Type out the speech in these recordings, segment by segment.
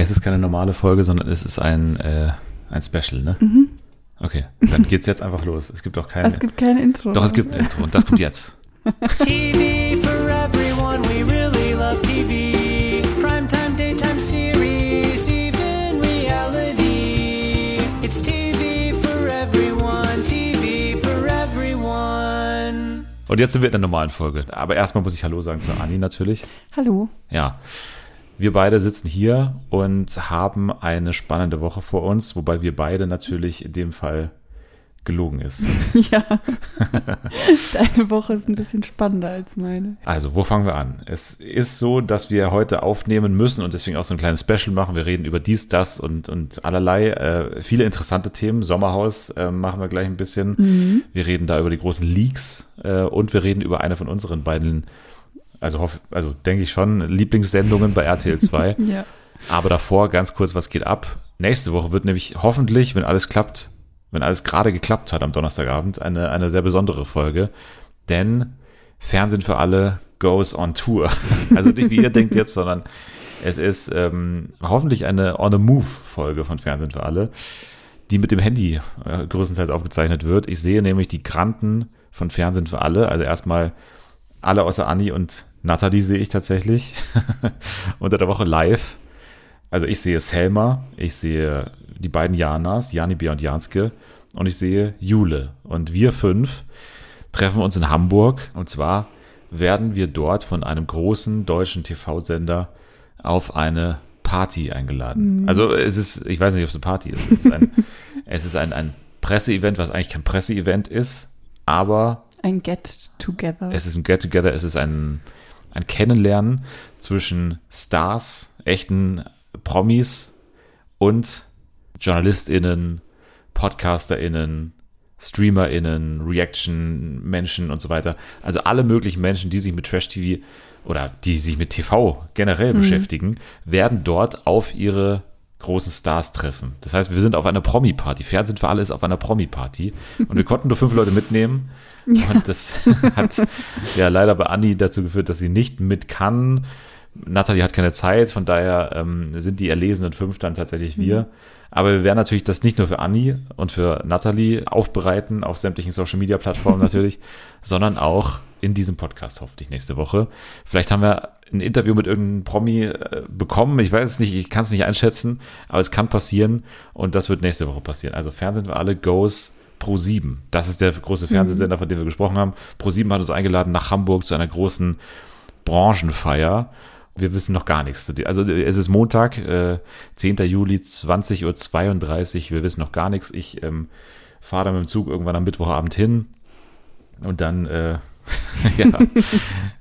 Es ist keine normale Folge, sondern es ist ein, äh, ein Special, ne? Mhm. Okay, dann geht's jetzt einfach los. Es gibt auch kein. Es gibt kein Intro. Doch, es gibt ein Intro und das kommt jetzt. TV for everyone, we really love TV. Primetime, daytime series, even reality. It's TV for everyone, TV for everyone. Und jetzt sind wir in der normalen Folge. Aber erstmal muss ich Hallo sagen zu Anni natürlich. Hallo. Ja. Wir beide sitzen hier und haben eine spannende Woche vor uns, wobei wir beide natürlich in dem Fall gelogen ist. Ja. Deine Woche ist ein bisschen spannender als meine. Also, wo fangen wir an? Es ist so, dass wir heute aufnehmen müssen und deswegen auch so ein kleines Special machen. Wir reden über dies, das und, und allerlei. Äh, viele interessante Themen. Sommerhaus äh, machen wir gleich ein bisschen. Mhm. Wir reden da über die großen Leaks äh, und wir reden über eine von unseren beiden also, hoff, also denke ich schon, Lieblingssendungen bei RTL 2. ja. Aber davor ganz kurz, was geht ab? Nächste Woche wird nämlich hoffentlich, wenn alles klappt, wenn alles gerade geklappt hat am Donnerstagabend, eine, eine sehr besondere Folge. Denn Fernsehen für alle goes on Tour. Also nicht wie ihr denkt jetzt, sondern es ist ähm, hoffentlich eine On-the-Move-Folge von Fernsehen für alle, die mit dem Handy äh, größtenteils aufgezeichnet wird. Ich sehe nämlich die Granten von Fernsehen für alle. Also erstmal alle außer Anni und Nathalie sehe ich tatsächlich unter der Woche live. Also ich sehe Selma, ich sehe die beiden Janas, Jani Bia und Janske und ich sehe Jule. Und wir fünf treffen uns in Hamburg und zwar werden wir dort von einem großen deutschen TV-Sender auf eine Party eingeladen. Mhm. Also es ist, ich weiß nicht, ob es eine Party ist. Es ist ein, es ist ein, ein Presseevent, was eigentlich kein Presseevent ist, aber ein Get-Together. Es ist ein Get-Together, es ist ein ein Kennenlernen zwischen Stars, echten Promis und JournalistInnen, PodcasterInnen, StreamerInnen, Reaction-Menschen und so weiter. Also alle möglichen Menschen, die sich mit Trash-TV oder die sich mit TV generell mhm. beschäftigen, werden dort auf ihre großen Stars treffen. Das heißt, wir sind auf einer Promi-Party. Fernsehen für alle ist auf einer Promi-Party. Und wir konnten nur fünf Leute mitnehmen. Ja. Und das hat ja leider bei Anni dazu geführt, dass sie nicht mit kann. Nathalie hat keine Zeit, von daher ähm, sind die erlesenen fünf dann tatsächlich wir. Mhm. Aber wir werden natürlich das nicht nur für Anni und für Nathalie aufbereiten, auf sämtlichen Social Media Plattformen natürlich, sondern auch in diesem Podcast hoffentlich nächste Woche. Vielleicht haben wir ein Interview mit irgendeinem Promi äh, bekommen. Ich weiß es nicht, ich kann es nicht einschätzen, aber es kann passieren und das wird nächste Woche passieren. Also Fernsehen für alle goes Pro 7. Das ist der große Fernsehsender, mhm. von dem wir gesprochen haben. Pro 7 hat uns eingeladen nach Hamburg zu einer großen Branchenfeier. Wir wissen noch gar nichts. Also es ist Montag, äh, 10. Juli, 20.32 Uhr. Wir wissen noch gar nichts. Ich ähm, fahre dann mit dem Zug irgendwann am Mittwochabend hin und dann äh, ja,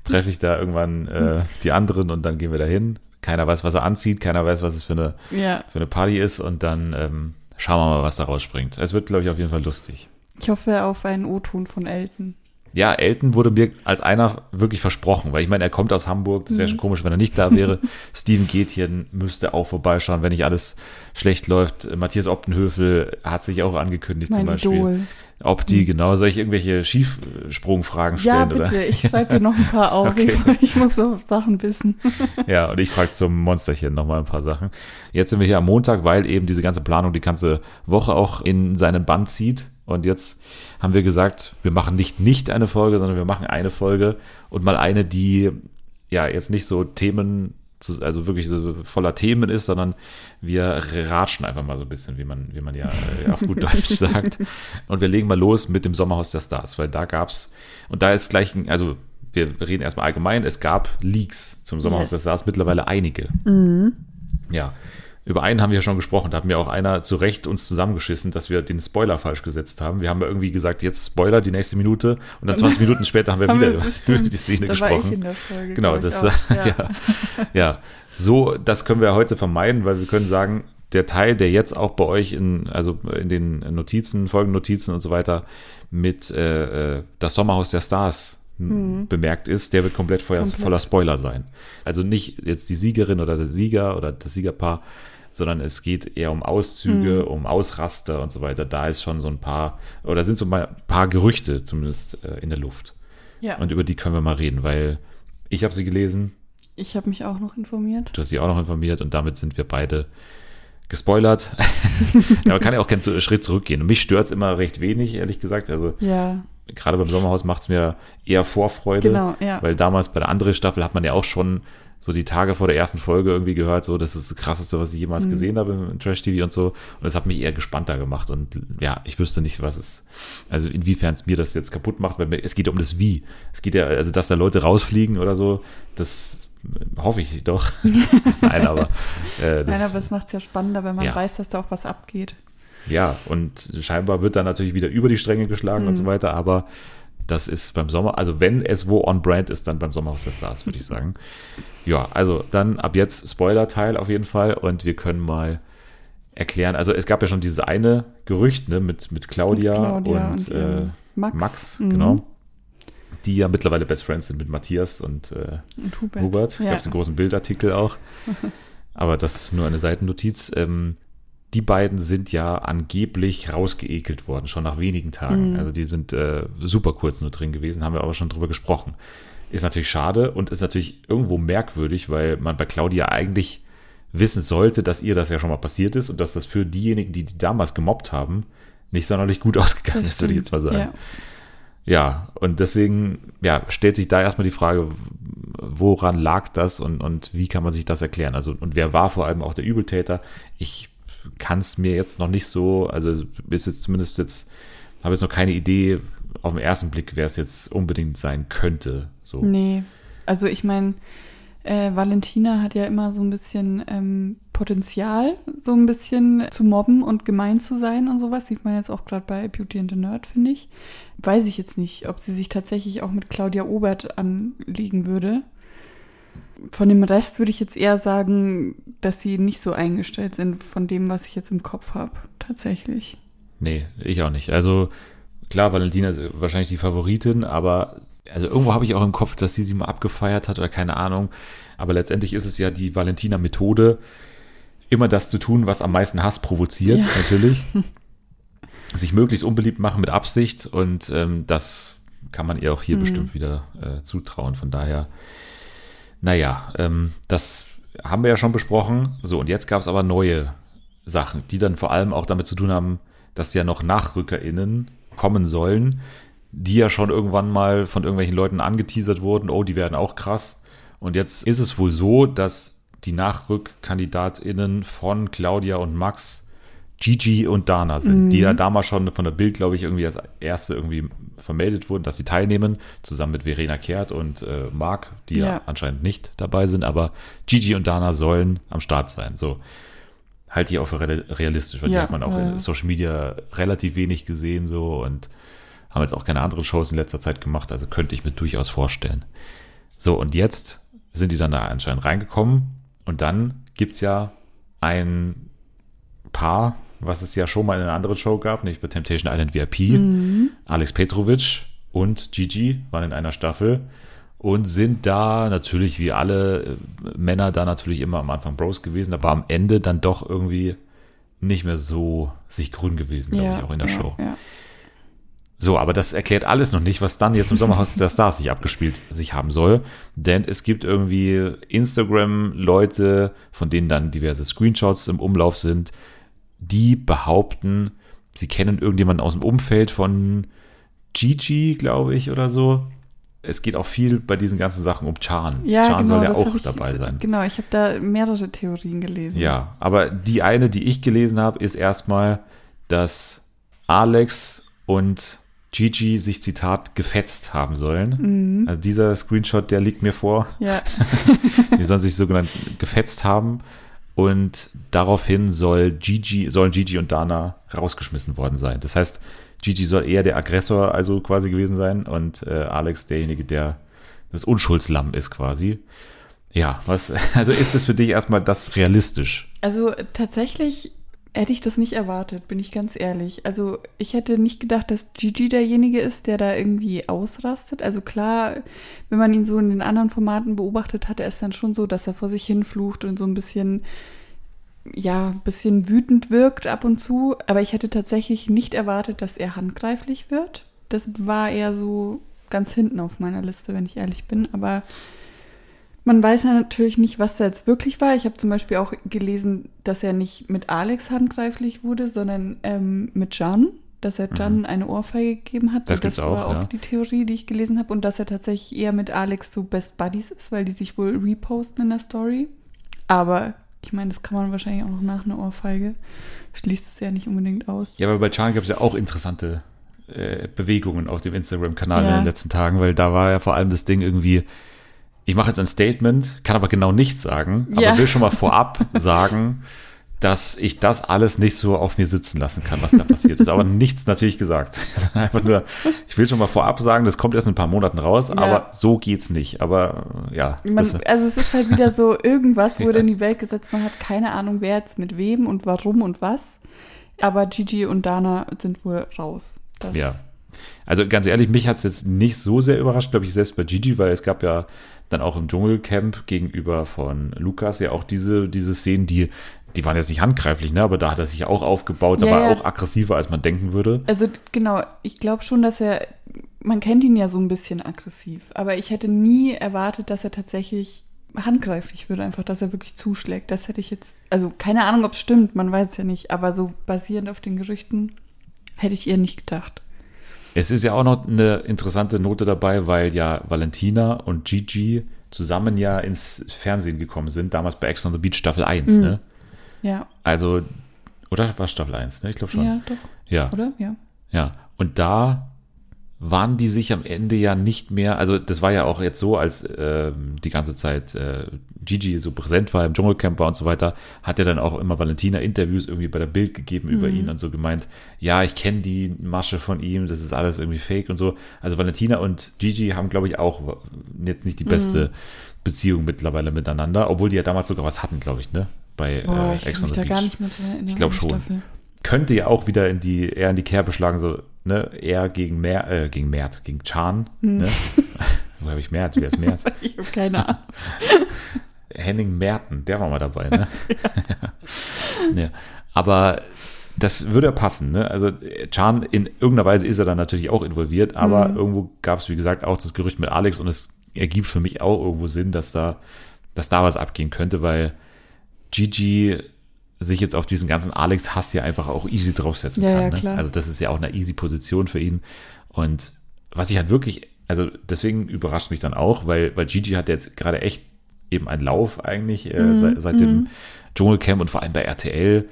treffe ich da irgendwann äh, die anderen und dann gehen wir da hin. Keiner weiß, was er anzieht, keiner weiß, was es für eine, ja. für eine Party ist und dann ähm, schauen wir mal, was da rausspringt. Es wird, glaube ich, auf jeden Fall lustig. Ich hoffe auf einen O-Ton von Elton. Ja, Elton wurde mir als einer wirklich versprochen, weil ich meine, er kommt aus Hamburg, das wäre mhm. schon komisch, wenn er nicht da wäre. Steven Gätjen müsste auch vorbeischauen, wenn nicht alles schlecht läuft. Matthias Optenhöfel hat sich auch angekündigt mein zum Beispiel. Idol. Ob die, hm. genau, soll ich irgendwelche Schiefsprungfragen stellen? Ja, bitte, oder? ich schreibe dir noch ein paar auf. Okay. Ich muss so Sachen wissen. ja, und ich frage zum Monsterchen nochmal ein paar Sachen. Jetzt sind wir hier am Montag, weil eben diese ganze Planung die ganze Woche auch in seinen Band zieht. Und jetzt haben wir gesagt, wir machen nicht nicht eine Folge, sondern wir machen eine Folge und mal eine, die ja jetzt nicht so Themen zu, also wirklich so voller Themen ist, sondern wir ratschen einfach mal so ein bisschen, wie man, wie man ja äh, auf gut Deutsch sagt. Und wir legen mal los mit dem Sommerhaus der Stars, weil da gab's, und da ist gleich, ein, also wir reden erstmal allgemein, es gab Leaks zum Sommerhaus yes. der Stars, mittlerweile einige. Mhm. Ja. Über einen haben wir ja schon gesprochen, da hat mir auch einer zu Recht uns zusammengeschissen, dass wir den Spoiler falsch gesetzt haben. Wir haben ja irgendwie gesagt, jetzt Spoiler die nächste Minute und dann 20 Minuten später haben wir haben wieder über die Szene da gesprochen. War ich in der Folge, genau, das ja. ja. ja. So, das können wir heute vermeiden, weil wir können sagen, der Teil, der jetzt auch bei euch in, also in den Notizen, Folgennotizen und so weiter mit äh, äh das Sommerhaus der Stars mhm. bemerkt ist, der wird komplett, voller, komplett voller Spoiler sein. Also nicht jetzt die Siegerin oder der Sieger oder das Siegerpaar sondern es geht eher um Auszüge, mhm. um Ausraster und so weiter. Da ist schon so ein paar, oder sind so ein paar Gerüchte zumindest äh, in der Luft. Ja. Und über die können wir mal reden, weil ich habe sie gelesen. Ich habe mich auch noch informiert. Du hast dich auch noch informiert und damit sind wir beide gespoilert. Aber man kann ja auch keinen Schritt zurückgehen. Und mich stört es immer recht wenig, ehrlich gesagt. Also Ja, gerade beim Sommerhaus macht es mir eher Vorfreude. Genau, ja. Weil damals bei der anderen Staffel hat man ja auch schon so die Tage vor der ersten Folge irgendwie gehört, so das ist das krasseste, was ich jemals Mhm. gesehen habe im Trash TV und so. Und das hat mich eher gespannter gemacht. Und ja, ich wüsste nicht, was es, also inwiefern es mir das jetzt kaputt macht, weil mir, es geht ja um das Wie. Es geht ja, also dass da Leute rausfliegen oder so, das hoffe ich doch. Nein, aber äh, das, Nein, aber es macht es ja spannender, wenn man Ja. weiß, dass da auch was abgeht. Ja, und scheinbar wird dann natürlich wieder über die Stränge geschlagen und so Mhm. weiter, aber das ist beim Sommer, also wenn es wo on brand ist, dann beim Sommerhaus der Stars, würde ich sagen. Ja, also dann ab jetzt Spoiler-Teil auf jeden Fall und wir können mal erklären, also es gab ja schon dieses eine Gerücht ne, mit, mit Claudia, Mit Claudia und, und, äh, Max. Max, Mhm. genau, die ja mittlerweile Best Friends sind mit Matthias und äh, Und Hubert. Hubert. Ja. Gab es einen großen Bildartikel auch. Aber das ist nur eine Seitennotiz. Ähm, die beiden sind ja angeblich rausgeekelt worden, schon nach wenigen Tagen. Mhm. Also die sind äh, super kurz nur drin gewesen, haben wir aber schon drüber gesprochen. Ist natürlich schade und ist natürlich irgendwo merkwürdig, weil man bei Claudia eigentlich wissen sollte, dass ihr das ja schon mal passiert ist und dass das für diejenigen, die die damals gemobbt haben, nicht sonderlich gut ausgegangen Das ist, würde ich jetzt mal sagen. Ja, und deswegen ja, stellt sich da erstmal die Frage, woran lag das und, und wie kann man sich das erklären? Also, und wer war vor allem auch der Übeltäter? Ich kann es mir jetzt noch nicht so, also ist jetzt zumindest jetzt, habe jetzt noch keine Idee auf den ersten Blick, wer es jetzt unbedingt sein könnte. So. Nee, also ich meine, äh, Valentina hat ja immer so ein bisschen ähm, Potenzial, so ein bisschen zu mobben und gemein zu sein und sowas. Sieht man jetzt auch gerade bei Beauty and the Nerd, finde ich. Weiß ich jetzt nicht, ob sie sich tatsächlich auch mit Claudia Obert anlegen würde. Von dem Rest würde ich jetzt eher sagen, dass sie nicht so eingestellt sind von dem, was ich jetzt im Kopf habe. Tatsächlich. Nee, ich auch nicht. Also klar, Valentina ist wahrscheinlich die Favoritin, aber also irgendwo habe ich auch im Kopf, dass sie sie mal abgefeiert hat oder keine Ahnung. Aber letztendlich ist es ja die Valentina-Methode, immer das zu tun, was am meisten Hass provoziert, Ja. natürlich. Sich möglichst unbeliebt machen mit Absicht und ähm, das kann man ihr auch hier Mhm. bestimmt wieder äh, zutrauen. Von daher, naja, ähm, das haben wir ja schon besprochen. So, und jetzt gab es aber neue Sachen, die dann vor allem auch damit zu tun haben, dass ja noch NachrückerInnen kommen sollen, die ja schon irgendwann mal von irgendwelchen Leuten angeteasert wurden, oh, die werden auch krass. Und jetzt ist es wohl so, dass die NachrückkandidatInnen von Claudia und Max Gigi und Dana sind, die ja damals schon von der Bild, glaube ich, irgendwie als erste irgendwie vermeldet wurden, dass sie teilnehmen, zusammen mit Verena Kehrt und äh, Marc, die ja. Ja. anscheinend nicht dabei sind, aber Gigi und Dana sollen am Start sein. So halte ich auch für real- realistisch, weil die Ja, hat man auch ja. in Social Media relativ wenig gesehen so und haben jetzt auch keine anderen Shows in letzter Zeit gemacht, also könnte ich mir durchaus vorstellen. So, und jetzt sind die dann da anscheinend reingekommen und dann gibt's ja ein Paar, was es ja schon mal in einer anderen Show gab, nicht bei Temptation Island VIP. Mhm. Alex Petrovic und Gigi waren in einer Staffel und sind da natürlich wie alle äh, Männer da natürlich immer am Anfang Bros gewesen, aber am Ende dann doch irgendwie nicht mehr so sich grün gewesen, glaube ich, auch in der ja, Show. Ja. So, aber das erklärt alles noch nicht, was dann jetzt im Sommerhaus der Stars sich abgespielt sich haben soll. Denn es gibt irgendwie Instagram-Leute, von denen dann diverse Screenshots im Umlauf sind, die behaupten, sie kennen irgendjemanden aus dem Umfeld von Gigi, glaube ich, oder so. Es geht auch viel bei diesen ganzen Sachen um Chan. Ja, Chan genau, soll ja auch ich, dabei sein. Genau, ich habe da mehrere Theorien gelesen. Ja, aber die eine, die ich gelesen habe, ist erstmal, dass Alex und Gigi sich Zitat gefetzt haben sollen. Mhm. Also dieser Screenshot, der liegt mir vor. Ja, Die sollen sich sogenannt gefetzt haben. Und daraufhin soll Gigi, sollen Gigi und Dana rausgeschmissen worden sein. Das heißt, Gigi soll eher der Aggressor also quasi gewesen sein und äh, Alex derjenige, der das Unschuldslamm ist quasi. Ja, was, also ist es für dich erstmal das realistisch? also tatsächlich hätte ich das nicht erwartet, bin ich ganz ehrlich. Also ich hätte nicht gedacht, dass Gigi derjenige ist, der da irgendwie ausrastet. Also klar, wenn man ihn so in den anderen Formaten beobachtet hat, er ist dann schon so, dass er vor sich hin flucht und so ein bisschen, ja, ein bisschen wütend wirkt ab und zu. Aber ich hätte tatsächlich nicht erwartet, dass er handgreiflich wird. Das war eher so ganz hinten auf meiner Liste, wenn ich ehrlich bin. Aber Man weiß ja natürlich nicht, was da jetzt wirklich war. Ich habe zum Beispiel auch gelesen, dass er nicht mit Alex handgreiflich wurde, sondern ähm, mit Jan, dass er Jan eine Ohrfeige gegeben hat. Das So, war auch, auch ja. die Theorie, die ich gelesen habe. Und dass er tatsächlich eher mit Alex so Best Buddies ist, weil die sich wohl reposten in der Story. Aber ich meine, das kann man wahrscheinlich auch noch nach einer Ohrfeige. Schließt es ja nicht unbedingt aus. Ja, aber bei Chan gab es ja auch interessante äh, Bewegungen auf dem Instagram-Kanal in Ja. den letzten Tagen, weil da war ja vor allem das Ding irgendwie, ich mache jetzt ein Statement, kann aber genau nichts sagen, Ja. aber will schon mal vorab sagen, dass ich das alles nicht so auf mir sitzen lassen kann, was da passiert ist. Aber nichts natürlich gesagt. Einfach nur, ich will schon mal vorab sagen, das kommt erst in ein paar Monaten raus, Ja. aber so geht's nicht. Aber äh, ja, Man, das, also es ist halt wieder so, irgendwas wurde Ja. in die Welt gesetzt. Man hat keine Ahnung, wer jetzt mit wem und warum und was. Aber Gigi und Dana sind wohl raus. Das, Ja. Also ganz ehrlich, mich hat es jetzt nicht so sehr überrascht, glaube ich, selbst bei Gigi, weil es gab ja dann auch im Dschungelcamp gegenüber von Lukas ja auch diese, diese Szenen, die, die waren jetzt nicht handgreiflich, ne? aber da hat er sich auch aufgebaut, Ja, war er ja. auch aggressiver, als man denken würde. Also genau, ich glaube schon, dass er, man kennt ihn ja so ein bisschen aggressiv, aber ich hätte nie erwartet, dass er tatsächlich handgreiflich würde, einfach, dass er wirklich zuschlägt. Das hätte ich jetzt, also keine Ahnung, ob es stimmt, man weiß es ja nicht, aber so basierend auf den Gerüchten hätte ich eher nicht gedacht. Es ist ja auch noch eine interessante Note dabei, weil ja Valentina und Gigi zusammen ja ins Fernsehen gekommen sind, damals bei Ex on the Beach Staffel 1, Mhm. ne? Ja, Also, oder war Staffel 1, ne? Ich glaube schon. ja, doch, ja. oder? Ja. Ja, und da waren die sich am Ende ja nicht mehr, also das war ja auch jetzt so, als ähm, die ganze Zeit äh, Gigi so präsent war, im Dschungelcamp war und so weiter, hat er dann auch immer Valentina Interviews irgendwie bei der Bild gegeben über ihn und so gemeint, ja, ich kenne die Masche von ihm, das ist alles irgendwie fake und so. Also Valentina und Gigi haben, glaube ich, auch jetzt nicht die beste Beziehung mittlerweile miteinander, obwohl die ja damals sogar was hatten, glaube ich, ne? Bei Boah, äh, ich Ex on the Beach. Ich glaub an die schon. Staffel. könnte ja auch wieder in die, eher in die Kerbe schlagen, so, ne, eher gegen Mer, äh, gegen Mert, gegen Chan, Hm. ne? Wo habe ich Mert? Wer ist Mert? Ich habe keine Ahnung. Henning Merten, der war mal dabei, ne? ja. Aber das würde passen, ne? Also Chan in irgendeiner Weise ist er dann natürlich auch involviert, aber Mhm. irgendwo gab es, wie gesagt, auch das Gerücht mit Alex und es ergibt für mich auch irgendwo Sinn, dass da, dass da was abgehen könnte, weil Gigi sich jetzt auf diesen ganzen Alex-Hass ja einfach auch easy draufsetzen Ja, kann. ja, ne? klar. Also das ist ja auch eine easy Position für ihn. Und was ich halt wirklich, also deswegen überrascht mich dann auch, weil, weil Gigi hat jetzt gerade echt eben einen Lauf eigentlich äh, Mhm, seit, seit dem Dschungelcamp und vor allem bei RTL.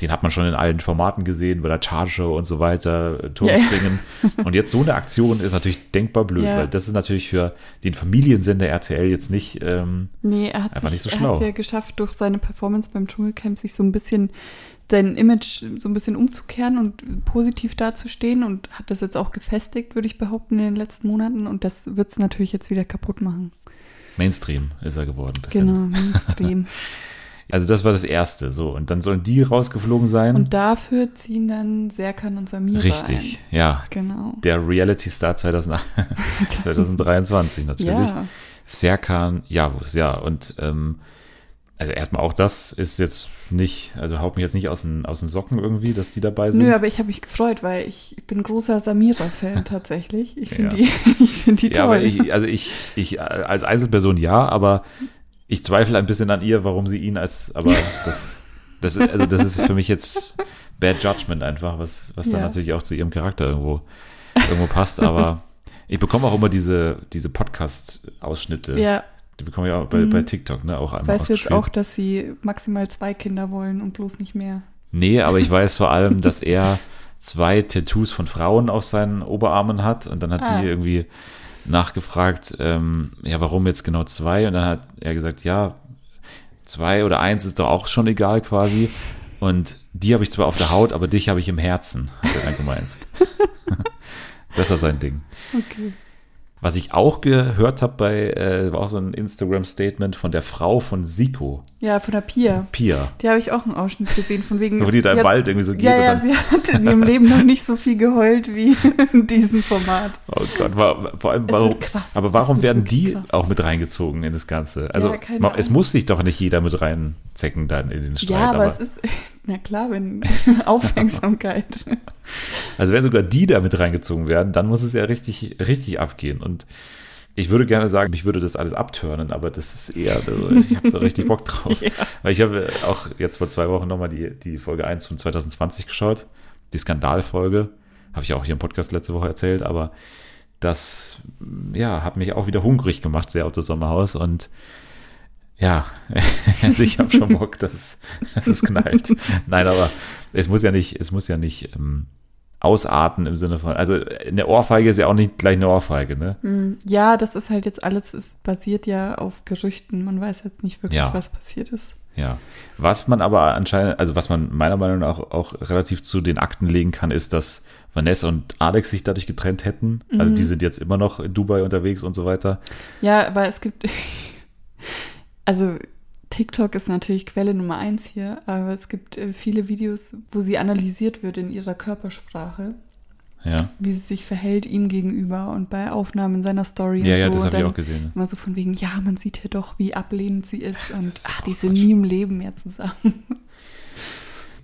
Den hat man schon in allen Formaten gesehen, bei der Charge und so weiter, äh, Turmspringen. Und jetzt so eine Aktion ist natürlich denkbar blöd, Ja. weil das ist natürlich für den Familiensender RTL jetzt nicht, ähm, Nee, er hat Einfach sich, nicht so er schlau. hat's ja geschafft, durch seine Performance beim Dschungelcamp sich so ein bisschen sein Image so ein bisschen umzukehren und positiv dazustehen und hat das jetzt auch gefestigt, würde ich behaupten, in den letzten Monaten. Und das wird es natürlich jetzt wieder kaputt machen. Mainstream ist er geworden. bisschen. Genau, Mainstream. Also das war das Erste. So, und dann sollen die rausgeflogen sein. und dafür ziehen dann Serkan und Samira Richtig, ja. ein. Genau. Der Reality-Star 2000 2023 natürlich. Ja, Serkan Yavuz, ja. Und ähm, also erstmal auch das ist jetzt nicht, also haut mich jetzt nicht aus den, aus den Socken irgendwie, dass die dabei sind. nö, aber ich habe mich gefreut, weil ich bin großer Samira-Fan tatsächlich. Ich finde Ja. die, ich find die ja, toll. aber ich, also ich, ich als Einzelperson ja, aber ich zweifle ein bisschen an ihr, warum sie ihn als, aber das, das, also das ist für mich jetzt Bad Judgment einfach, was, was dann Ja. natürlich auch zu ihrem Charakter irgendwo, irgendwo passt, aber ich bekomme auch immer diese, diese Podcast-Ausschnitte. ja, Die bekomme ich auch bei, Mhm. bei TikTok, ne, auch einmal weißt du jetzt auch, dass sie maximal zwei Kinder wollen und bloß nicht mehr? Nee, aber ich weiß vor allem, dass er zwei Tattoos von Frauen auf seinen Oberarmen hat und dann hat Ah. sie irgendwie nachgefragt, ähm, ja, warum jetzt genau zwei? Und dann hat er gesagt, ja, zwei oder eins ist doch auch schon egal quasi. Und die habe ich zwar auf der Haut, aber dich habe ich im Herzen, hat er dann gemeint. das war sein Ding. Okay. Was ich auch gehört habe bei, äh, war auch so ein Instagram-Statement von der Frau von Siko, Ja, von der Pia. Pia, Die habe ich auch einen Ausschnitt gesehen, von wegen. wo die da im Wald irgendwie so geht Ja, ja, sie hat in ihrem Leben noch nicht so viel geheult wie in diesem Format. Oh Gott, war, vor allem, warum, aber warum werden die krass. auch mit reingezogen in das Ganze? Also, Ja, es muss sich doch nicht jeder mit reinzecken dann in den Streit. ja, aber, aber, es ist, na klar, wenn Aufmerksamkeit. also wenn sogar die da mit reingezogen werden, dann muss es ja richtig, richtig abgehen. Und Ich würde gerne sagen, mich würde das alles abturnen, aber das ist eher, also ich habe da richtig Bock drauf. Ja. Weil ich habe auch jetzt vor zwei Wochen nochmal die, die Folge 1 von 2020 geschaut, die Skandalfolge. Habe ich auch hier im Podcast letzte Woche erzählt, aber das, ja, hat mich auch wieder hungrig gemacht, sehr auf das Sommerhaus und ja, also ich habe schon Bock, dass es, dass es knallt. Nein, aber es muss ja nicht, es muss ja nicht ähm, ausarten im Sinne von, also eine Ohrfeige ist ja auch nicht gleich eine Ohrfeige, ne? Hm, Ja, das ist halt jetzt alles, es basiert ja auf Gerüchten. Man weiß jetzt nicht wirklich, Ja. was passiert ist. Ja. Was man aber anscheinend, also was man meiner Meinung nach auch, auch relativ zu den Akten legen kann, ist, dass Vanessa und Alex sich dadurch getrennt hätten. Also die sind jetzt immer noch in Dubai unterwegs und so weiter. Ja, aber es gibt, also TikTok ist natürlich Quelle Nummer eins hier, aber es gibt äh, viele Videos, wo sie analysiert wird in ihrer Körpersprache, Ja. wie sie sich verhält ihm gegenüber und bei Aufnahmen seiner Story Ja, und ja, so. das habe ich auch gesehen. Immer so von wegen, ja, man sieht hier doch, wie ablehnend sie ist und ist ach, auch die sind nie im Leben mehr zusammen.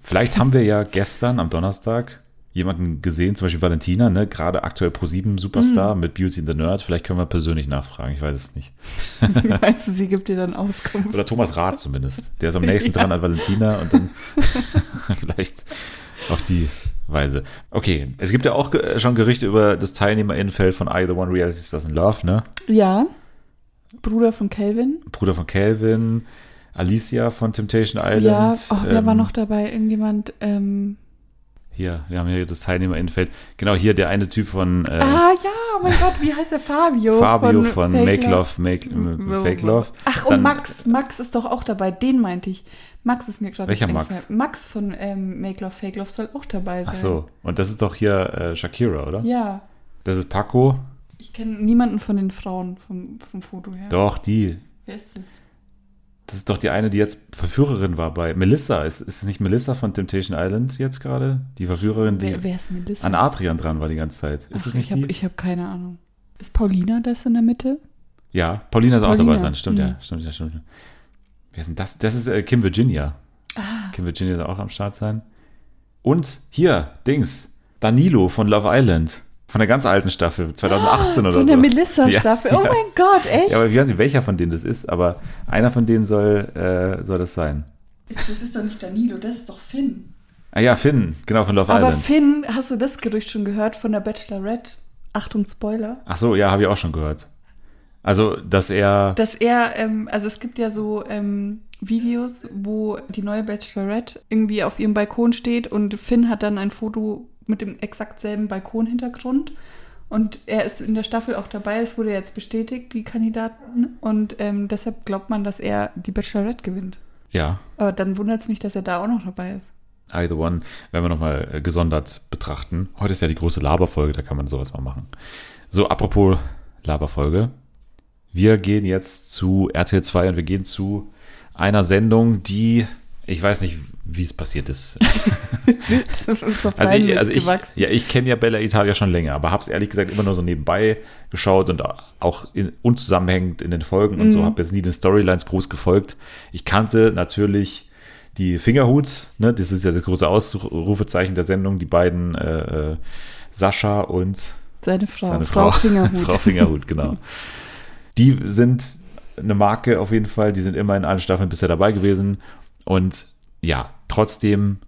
Vielleicht haben wir ja gestern am Donnerstag jemanden gesehen, zum Beispiel Valentina, ne, gerade aktuell Pro7 Superstar Mhm. mit Beauty and the Nerd. Vielleicht können wir persönlich nachfragen, ich weiß es nicht. Meinst du, sie gibt dir dann Auskunft? Oder Thomas Rath zumindest. Der ist am nächsten dran an Valentina und dann vielleicht auf die Weise. Okay, es gibt ja auch schon Gerüchte über das Teilnehmerinnenfeld von I, The One Reality Stars in Love, ne? Ja. Bruder von Calvin. Bruder von Calvin, Alicia von Temptation Island. Ja, oh, wer war ähm, noch dabei? Irgendjemand, ähm, Hier, wir haben hier das Teilnehmerinnenfeld. Genau, hier der eine Typ von äh, Ah ja, oh mein Gott, wie heißt der Fabio? Fabio von, Fake Make Love, Make, äh, Fake Love. Ach, Dann- und Max. Max ist doch auch dabei. Den meinte ich. Max ist mir gerade Welcher Max? Max von ähm, Make Love, Fake Love soll auch dabei sein. Ach so, und das ist doch hier äh, Shakira, oder? Ja. Das ist Paco. Ich kenne niemanden von den Frauen vom, vom Foto her. Doch, die. Wer ist das? Das ist doch die eine, die jetzt Verführerin war bei Melissa. Ist, ist es nicht Melissa von Temptation Island jetzt gerade? Die Verführerin, die Wer, wer ist Melissa? an Adrian dran war die ganze Zeit. Ist Ach, es nicht ich hab, die? Ich habe keine Ahnung. Ist Paulina das in der Mitte? ja, Paulina soll auch dabei sein. Stimmt, ja. mhm. Stimmt, ja, stimmt. Wer ist denn das? Das ist äh, Kim Virginia. Ah, Kim Virginia soll auch am Start sein. Und hier, Dings, Danilo von Love Island. Von der ganz alten Staffel, 2018 oder von so. der Melissa-Staffel. Ja, oh ja. mein Gott, echt? Ja, aber ich weiß nicht, welcher von denen das ist, aber einer von denen soll, äh, soll das sein. Das ist doch nicht Danilo, das ist doch Finn. Ah ja, Finn, genau, von Love Aber Island. Finn, hast du das Gerücht schon gehört von der Bachelorette? Achtung, Spoiler. Ach so, ja, habe ich auch schon gehört. Also, dass er. Dass er, ähm, also es gibt ja so ähm, Videos, wo die neue Bachelorette irgendwie auf ihrem Balkon steht und Finn hat dann ein Foto mit dem exakt selben Balkonhintergrund. Und er ist in der Staffel auch dabei, es wurde jetzt bestätigt, die Kandidaten. Und ähm, deshalb glaubt man, dass er die Bachelorette gewinnt. ja, Aber dann wundert es mich, dass er da auch noch dabei ist. I the One, werden wir nochmal äh, gesondert betrachten. Heute ist ja die große Laberfolge, da kann man sowas mal machen. So, apropos Laberfolge. Wir gehen jetzt zu RTL 2 und wir gehen zu einer Sendung, die, ich weiß nicht, wie es passiert ist. Also, Freien ich, also ich, ja, ich kenne ja Bella Italia schon länger, aber habe es ehrlich gesagt immer nur so nebenbei geschaut und auch in, unzusammenhängend in den Folgen und so, Mhm. habe jetzt nie den Storylines groß gefolgt. Ich kannte natürlich die Fingerhuts, ne, das ist ja das große Ausrufezeichen der Sendung, die beiden äh, äh, Sascha und Seine Frau, seine Frau, Frau, Fingerhut. Frau Fingerhut, genau. Die sind eine Marke auf jeden Fall, die sind immer in allen Staffeln bisher dabei gewesen. Und ja, trotzdem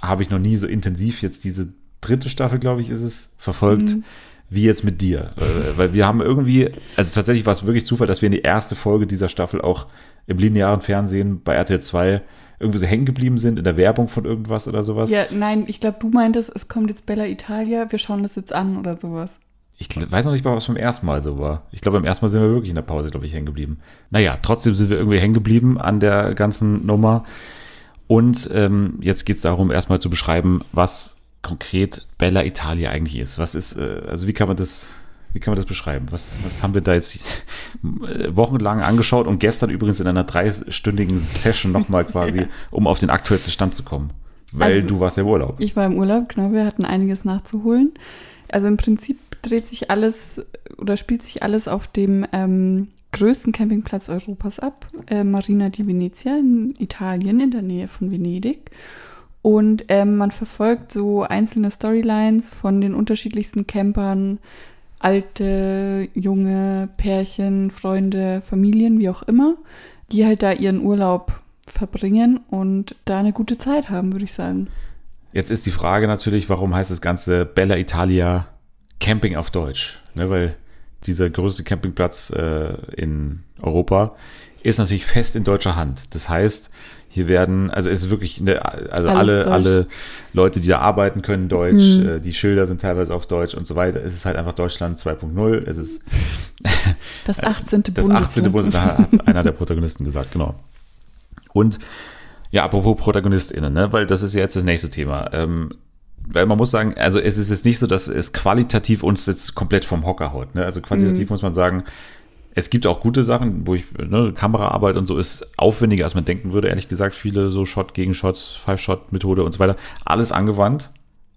habe ich noch nie so intensiv jetzt diese dritte Staffel, glaube ich, ist es, verfolgt, Mhm. wie jetzt mit dir. Äh, Weil wir haben irgendwie, also tatsächlich war es wirklich Zufall, dass wir in die erste Folge dieser Staffel auch im linearen Fernsehen bei RTL 2 irgendwie so hängen geblieben sind, in der Werbung von irgendwas oder sowas. Ja, nein, ich glaube, du meintest, es kommt jetzt Bella Italia, wir schauen das jetzt an oder sowas. Ich weiß noch nicht mal, was beim ersten Mal so war. Ich glaube, beim ersten Mal sind wir wirklich in der Pause, glaube ich, hängen geblieben. Naja, trotzdem sind wir irgendwie hängen geblieben an der ganzen Nummer. Und ähm, jetzt geht es darum, erstmal zu beschreiben, was konkret Bella Italia eigentlich ist. Was ist, äh, also wie kann man das, wie kann man das beschreiben? Was, was haben wir da jetzt wochenlang angeschaut und gestern übrigens in einer dreistündigen Session nochmal quasi, um auf den aktuellsten Stand zu kommen? Weil Also- du warst ja im Urlaub. Ich war im Urlaub, genau, wir hatten einiges nachzuholen. Also im Prinzip dreht sich alles oder spielt sich alles auf dem ähm, größten Campingplatz Europas ab, äh, Marina di Venezia in Italien, in der Nähe von Venedig. Und ähm, man verfolgt so einzelne Storylines von den unterschiedlichsten Campern alte, junge Pärchen, Freunde, Familien, wie auch immer, die halt da ihren Urlaub verbringen und da eine gute Zeit haben, würde ich sagen. Jetzt ist die Frage natürlich, warum heißt das Ganze Bella Italia Camping auf Deutsch? Ne, weil dieser größte Campingplatz äh, in Europa ist natürlich fest in deutscher Hand. Das heißt, hier werden, also es ist wirklich, eine, also alle, alle Leute, die da arbeiten können Deutsch, mhm. äh, die Schilder sind teilweise auf Deutsch und so weiter. Es ist halt einfach Deutschland 2.0. Es ist das 18. das 18. Bundesland, hat einer der Protagonisten gesagt, genau. Und ja, apropos ProtagonistInnen, ne, weil das ist ja jetzt das nächste Thema. Ähm, weil man muss sagen, also es ist jetzt nicht so, dass es qualitativ uns jetzt komplett vom Hocker haut. Ne? Also qualitativ mhm. muss man sagen, es gibt auch gute Sachen, wo ich, ne, Kameraarbeit und so ist aufwendiger, als man denken würde, ehrlich gesagt. Viele so Shot gegen Shot, Five-Shot-Methode und so weiter. Alles angewandt,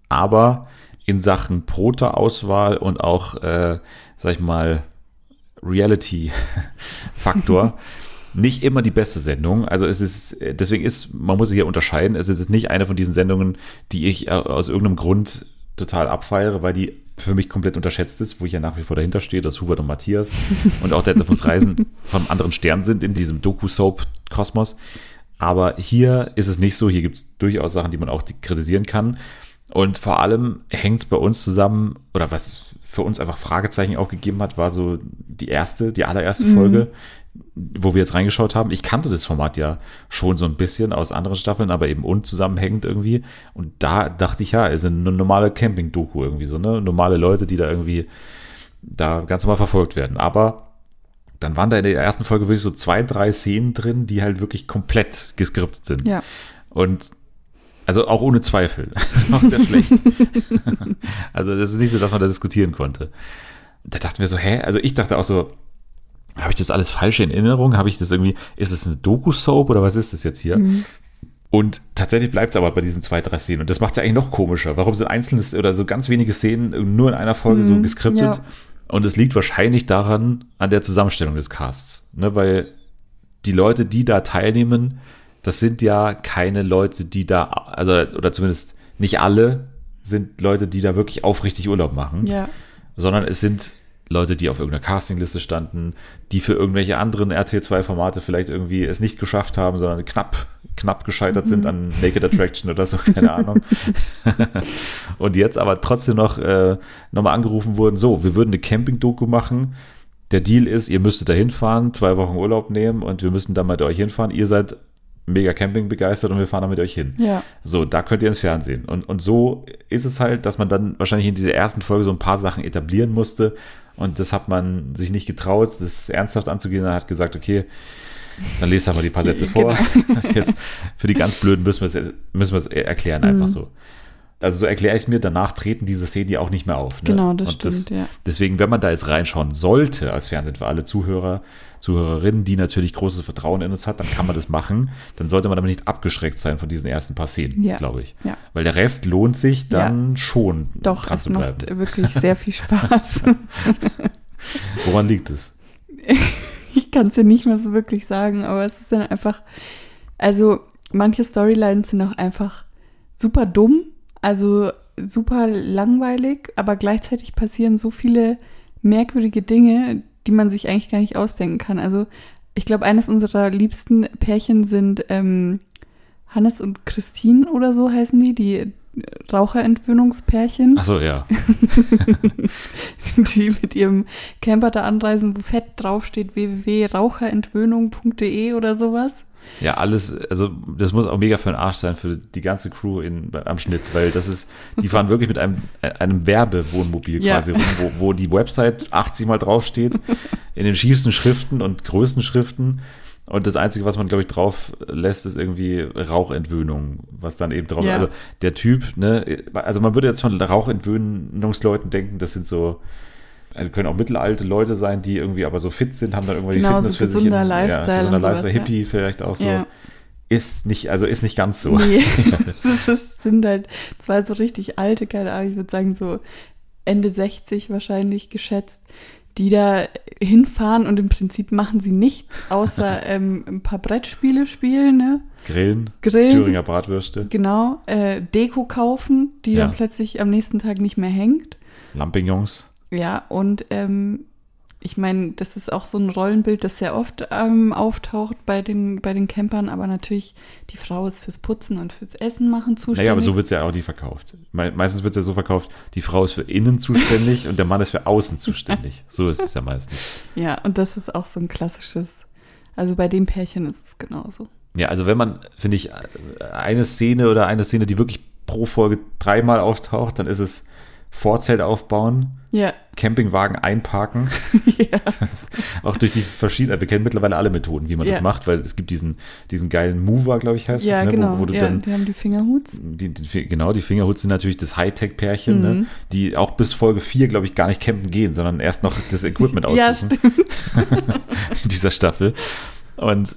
aber in Sachen Prota-Auswahl und auch, äh, sag ich mal, Reality-Faktor nicht immer die beste Sendung. Also es ist, deswegen ist, man muss sich hier unterscheiden. Es ist nicht eine von diesen Sendungen, die ich äh, aus irgendeinem Grund total abfeiere, weil die für mich komplett unterschätzt ist, wo ich ja nach wie vor dahinter stehe, dass Hubert und Matthias und auch Deadlift Reisen vom anderen Stern sind in diesem Doku-Soap-Kosmos. Aber hier ist es nicht so. Hier gibt es durchaus Sachen, die man auch kritisieren kann. Und vor allem hängt es bei uns zusammen, oder was für uns einfach Fragezeichen auch gegeben hat, war so die erste, die allererste mhm. Folge, wo wir jetzt reingeschaut haben, ich kannte das Format ja schon so ein bisschen aus anderen Staffeln, aber eben unzusammenhängend irgendwie. Und da dachte ich, ja, es ist eine normale Camping-Doku irgendwie so, ne? Normale Leute, die da irgendwie da ganz normal verfolgt werden. Aber dann waren da in der ersten Folge wirklich so zwei, drei Szenen drin, die halt wirklich komplett geskriptet sind. Ja. Und also auch ohne Zweifel. auch sehr schlecht. also das ist nicht so, dass man da diskutieren konnte. Da dachten wir so, hä? Also ich dachte auch so, habe ich das alles falsch in Erinnerung? Habe ich das irgendwie, ist es eine Doku-Soap oder was ist das jetzt hier? Mhm. Und tatsächlich bleibt es aber bei diesen zwei, drei Szenen. Und das macht es ja eigentlich noch komischer. Warum sind einzelne oder so ganz wenige Szenen nur in einer Folge mhm, so geskriptet? Ja. Und es liegt wahrscheinlich daran, an der Zusammenstellung des Casts. Ne? Weil die Leute, die da teilnehmen, das sind ja keine Leute, die da, also, oder zumindest nicht alle, sind Leute, die da wirklich aufrichtig Urlaub machen. Ja. Sondern es sind Leute, die auf irgendeiner Castingliste standen, die für irgendwelche anderen RT2-Formate vielleicht irgendwie es nicht geschafft haben, sondern knapp, knapp gescheitert mhm. sind an Naked Attraction oder so, keine Ahnung. und jetzt aber trotzdem noch äh, nochmal angerufen wurden, so, wir würden eine Camping-Doku machen. Der Deal ist, ihr müsstet da hinfahren, zwei Wochen Urlaub nehmen und wir müssen dann mit euch hinfahren. Ihr seid mega Camping begeistert und wir fahren da mit euch hin. Ja. So, da könnt ihr ins Fernsehen. Und, und so ist es halt, dass man dann wahrscheinlich in dieser ersten Folge so ein paar Sachen etablieren musste und das hat man sich nicht getraut, das ernsthaft anzugehen. Er hat gesagt, okay, dann lest mal die paar Sätze vor. Genau. Jetzt für die ganz Blöden müssen wir es, müssen wir es erklären, einfach mhm. so. Also so erkläre ich es mir, danach treten diese Szenen ja auch nicht mehr auf. Ne? Genau, das und stimmt, das, ja. Deswegen, wenn man da jetzt reinschauen sollte als Fernsehen für alle Zuhörer, Zuhörerinnen, die natürlich großes Vertrauen in uns hat, dann kann man das machen. Dann sollte man aber nicht abgeschreckt sein von diesen ersten paar Szenen, ja. glaube ich. Ja. Weil der Rest lohnt sich dann ja. schon. Doch, es macht wirklich sehr viel Spaß. Woran liegt es? Ich kann es dir nicht mehr so wirklich sagen, aber es ist dann einfach, also manche Storylines sind auch einfach super dumm, also super langweilig, aber gleichzeitig passieren so viele merkwürdige Dinge, die man sich eigentlich gar nicht ausdenken kann. Also ich glaube, eines unserer liebsten Pärchen sind ähm, Hannes und Christine oder so heißen die, die Raucherentwöhnungspärchen. Achso, ja. die mit ihrem Camper da anreisen, wo fett draufsteht www.raucherentwöhnung.de oder sowas. Ja, alles, also das muss auch mega für den Arsch sein, für die ganze Crew in, am Schnitt, weil das ist, die fahren wirklich mit einem, einem Werbewohnmobil ja. quasi rum, wo, wo die Website 80 mal draufsteht, in den schiefsten Schriften und größten Schriften. Und das Einzige, was man, glaube ich, drauf lässt, ist irgendwie Rauchentwöhnung, was dann eben drauf, ja. also der Typ, ne, also man würde jetzt von Rauchentwöhnungsleuten denken, das sind so, also können auch mittelalte Leute sein, die irgendwie aber so fit sind, haben dann irgendwann genau, die Fitness so für sich in, Lifestyle ja, gesunder Lifestyle, sowas, Hippie ja. vielleicht auch so. Ja. Ist nicht, also ist nicht ganz so. Nee, das sind halt zwei so richtig alte, keine Ahnung, ich würde sagen so Ende 60 wahrscheinlich geschätzt, die da hinfahren und im Prinzip machen sie nichts, außer ähm, ein paar Brettspiele spielen, ne? Grillen, Grillen, Thüringer Bratwürste. Genau, äh, Deko kaufen, die Ja. dann plötzlich am nächsten Tag nicht mehr hängt. Lampignons. Ja, und ähm, ich meine, das ist auch so ein Rollenbild, das sehr oft ähm, auftaucht bei den, bei den Campern, aber natürlich, die Frau ist fürs Putzen und fürs Essen machen zuständig. Naja, aber so wird es ja auch nie verkauft. Me meistens wird es ja so verkauft, die Frau ist für innen zuständig und der Mann ist für außen zuständig. So ist es ja meistens. Ja, und das ist auch so ein klassisches, also bei dem Pärchen ist es genauso. Ja, also wenn man, finde ich, eine Szene oder eine Szene, die wirklich pro Folge dreimal auftaucht, dann ist es Vorzelt aufbauen, Ja, Campingwagen einparken. ja. auch durch die verschiedenen, wir kennen mittlerweile alle Methoden, wie man das Ja. macht, weil es gibt diesen, diesen geilen Mover, glaube ich, heißt ja es, ne, genau. wo, wo du ja, dann die haben die Fingerhuts. die, die, genau, die Fingerhoods sind natürlich das Hightech-Pärchen, Mhm. ne, die auch bis Folge 4, glaube ich, gar nicht campen gehen, sondern erst noch das Equipment Ja, aussuchen in dieser Staffel. Und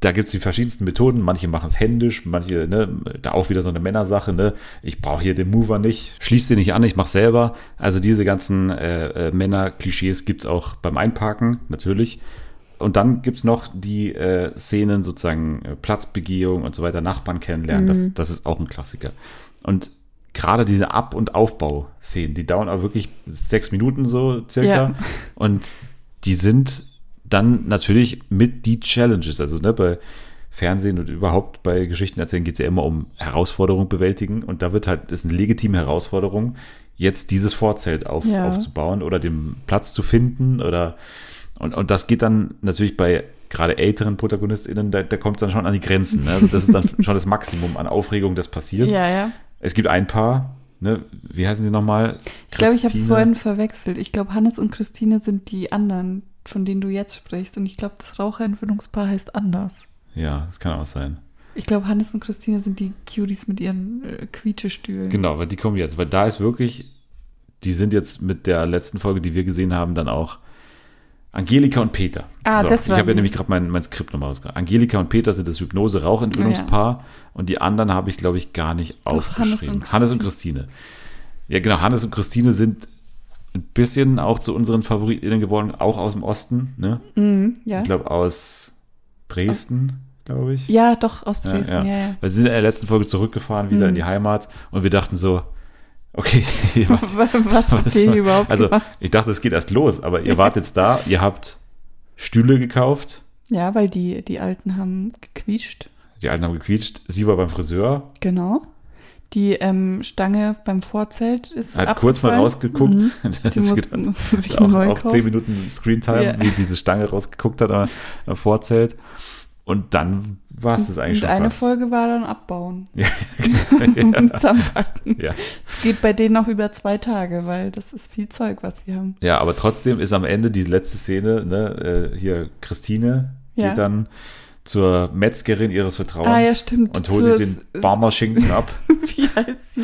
da gibt es die verschiedensten Methoden. Manche machen es händisch, manche, ne, da auch wieder so eine Männersache, ne? Ich brauche hier den Mover nicht, schließ den nicht an, ich mache selber. Also diese ganzen äh, äh, Männer-Klischees gibt es auch beim Einparken, natürlich. Und dann gibt es noch die äh, Szenen, sozusagen äh, Platzbegehung und so weiter, Nachbarn kennenlernen. Das, das ist auch ein Klassiker. Und gerade diese Ab- und Aufbauszenen, die dauern aber wirklich sechs Minuten so circa. Ja. Und die sind dann natürlich mit die Challenges. Also ne, bei Fernsehen und überhaupt bei Geschichten erzählen geht es ja immer um Herausforderung bewältigen. Und da wird halt, ist eine legitime Herausforderung, jetzt dieses Vorzelt auf, Ja. aufzubauen oder den Platz zu finden oder und, und das geht dann natürlich bei gerade älteren ProtagonistInnen, da, da kommt es dann schon an die Grenzen. Ne? Also das ist dann schon das Maximum an Aufregung, das passiert. Ja, ja. Es gibt ein paar, ne, wie heißen sie nochmal? Ich glaube, ich habe es vorhin verwechselt. Ich glaube, Hannes und Christine sind die anderen, von denen du jetzt sprichst. Und ich glaube, das Raucherentwöhnungspaar heißt anders. Ja, das kann auch sein. Ich glaube, Hannes und Christine sind die Cuties mit ihren äh, Quietschestühlen. Genau, weil die kommen jetzt, weil da ist wirklich, die sind jetzt mit der letzten Folge, die wir gesehen haben, dann auch Angelika und Peter. Ah, das Ich waren habe ja nämlich gerade mein, mein Skript nochmal rausgebracht. Angelika und Peter sind das Hypnose-Rauchentwöhnungspaar und die anderen habe ich, glaube ich, gar nicht Doch, Hannes aufgeschrieben. und Hannes und Christine. Ja, genau, Hannes und Christine sind ein bisschen auch zu unseren FavoritInnen geworden, auch aus dem Osten, ne? Mhm, ja. Ich glaube aus Dresden, glaube ich. ja, doch, aus Dresden, ja, ja. Weil sie sind in der letzten Folge zurückgefahren, wieder Mhm. in die Heimat und wir dachten so, okay, wart, Was habt ihr überhaupt also gemacht? ich dachte, es geht erst los, aber ihr wart jetzt da, ihr habt Stühle gekauft, Ja, weil die, die Alten haben gequietscht. die Alten haben gequietscht, sie war beim Friseur, Genau. Die ähm, Stange beim Vorzelt ist hat kurz mal rausgeguckt, Mhm. Die sich gedacht, auch, neu auch kaufen. zehn Minuten Screentime, Ja. wie diese Stange rausgeguckt hat am, Vorzelt und dann war es das eigentlich Und schon eine fast. Folge war dann abbauen. Ja, und zusammenpacken. ja. Es geht bei denen noch über zwei Tage, weil das ist viel Zeug, was sie haben. Ja, aber trotzdem ist am Ende die letzte Szene, ne, äh, hier Christine Ja. geht dann zur Metzgerin ihres Vertrauens Ah, ja, stimmt. und holt sich den Barmerschinken ab. Wie heißt sie?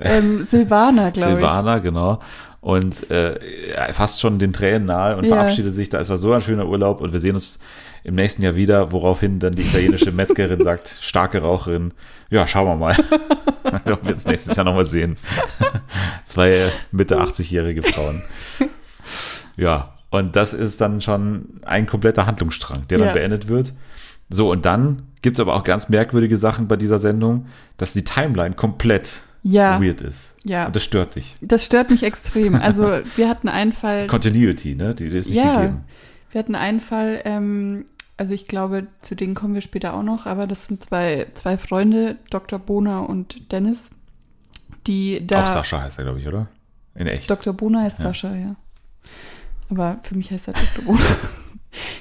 ähm, Silvana, glaube ich. Silvana, genau. Und äh, fast schon den Tränen nahe und Ja. verabschiedet sich da. Es war so ein schöner Urlaub und wir sehen uns im nächsten Jahr wieder, woraufhin dann die italienische Metzgerin sagt, starke Raucherin, ja, schauen wir mal, ob wir uns nächstes Jahr nochmal sehen. Zwei äh, Mitte 80-jährige Frauen. Ja, und das ist dann schon ein kompletter Handlungsstrang, der dann Ja. beendet wird. So, und dann gibt es aber auch ganz merkwürdige Sachen bei dieser Sendung, dass die Timeline komplett Ja, weird ist. ja. Und das stört dich. Das stört mich extrem. Also wir hatten einen Fall, Continuity, ne? Die, die ist nicht Ja. gegeben. wir hatten einen Fall, ähm, also ich glaube, zu denen kommen wir später auch noch, aber das sind zwei, zwei Freunde, Dr. Bohner und Dennis, die da. Auch Sascha heißt er, glaube ich, oder? In echt. Dr. Bohner heißt Ja. Sascha, ja. Aber für mich heißt er Dr. Bohner.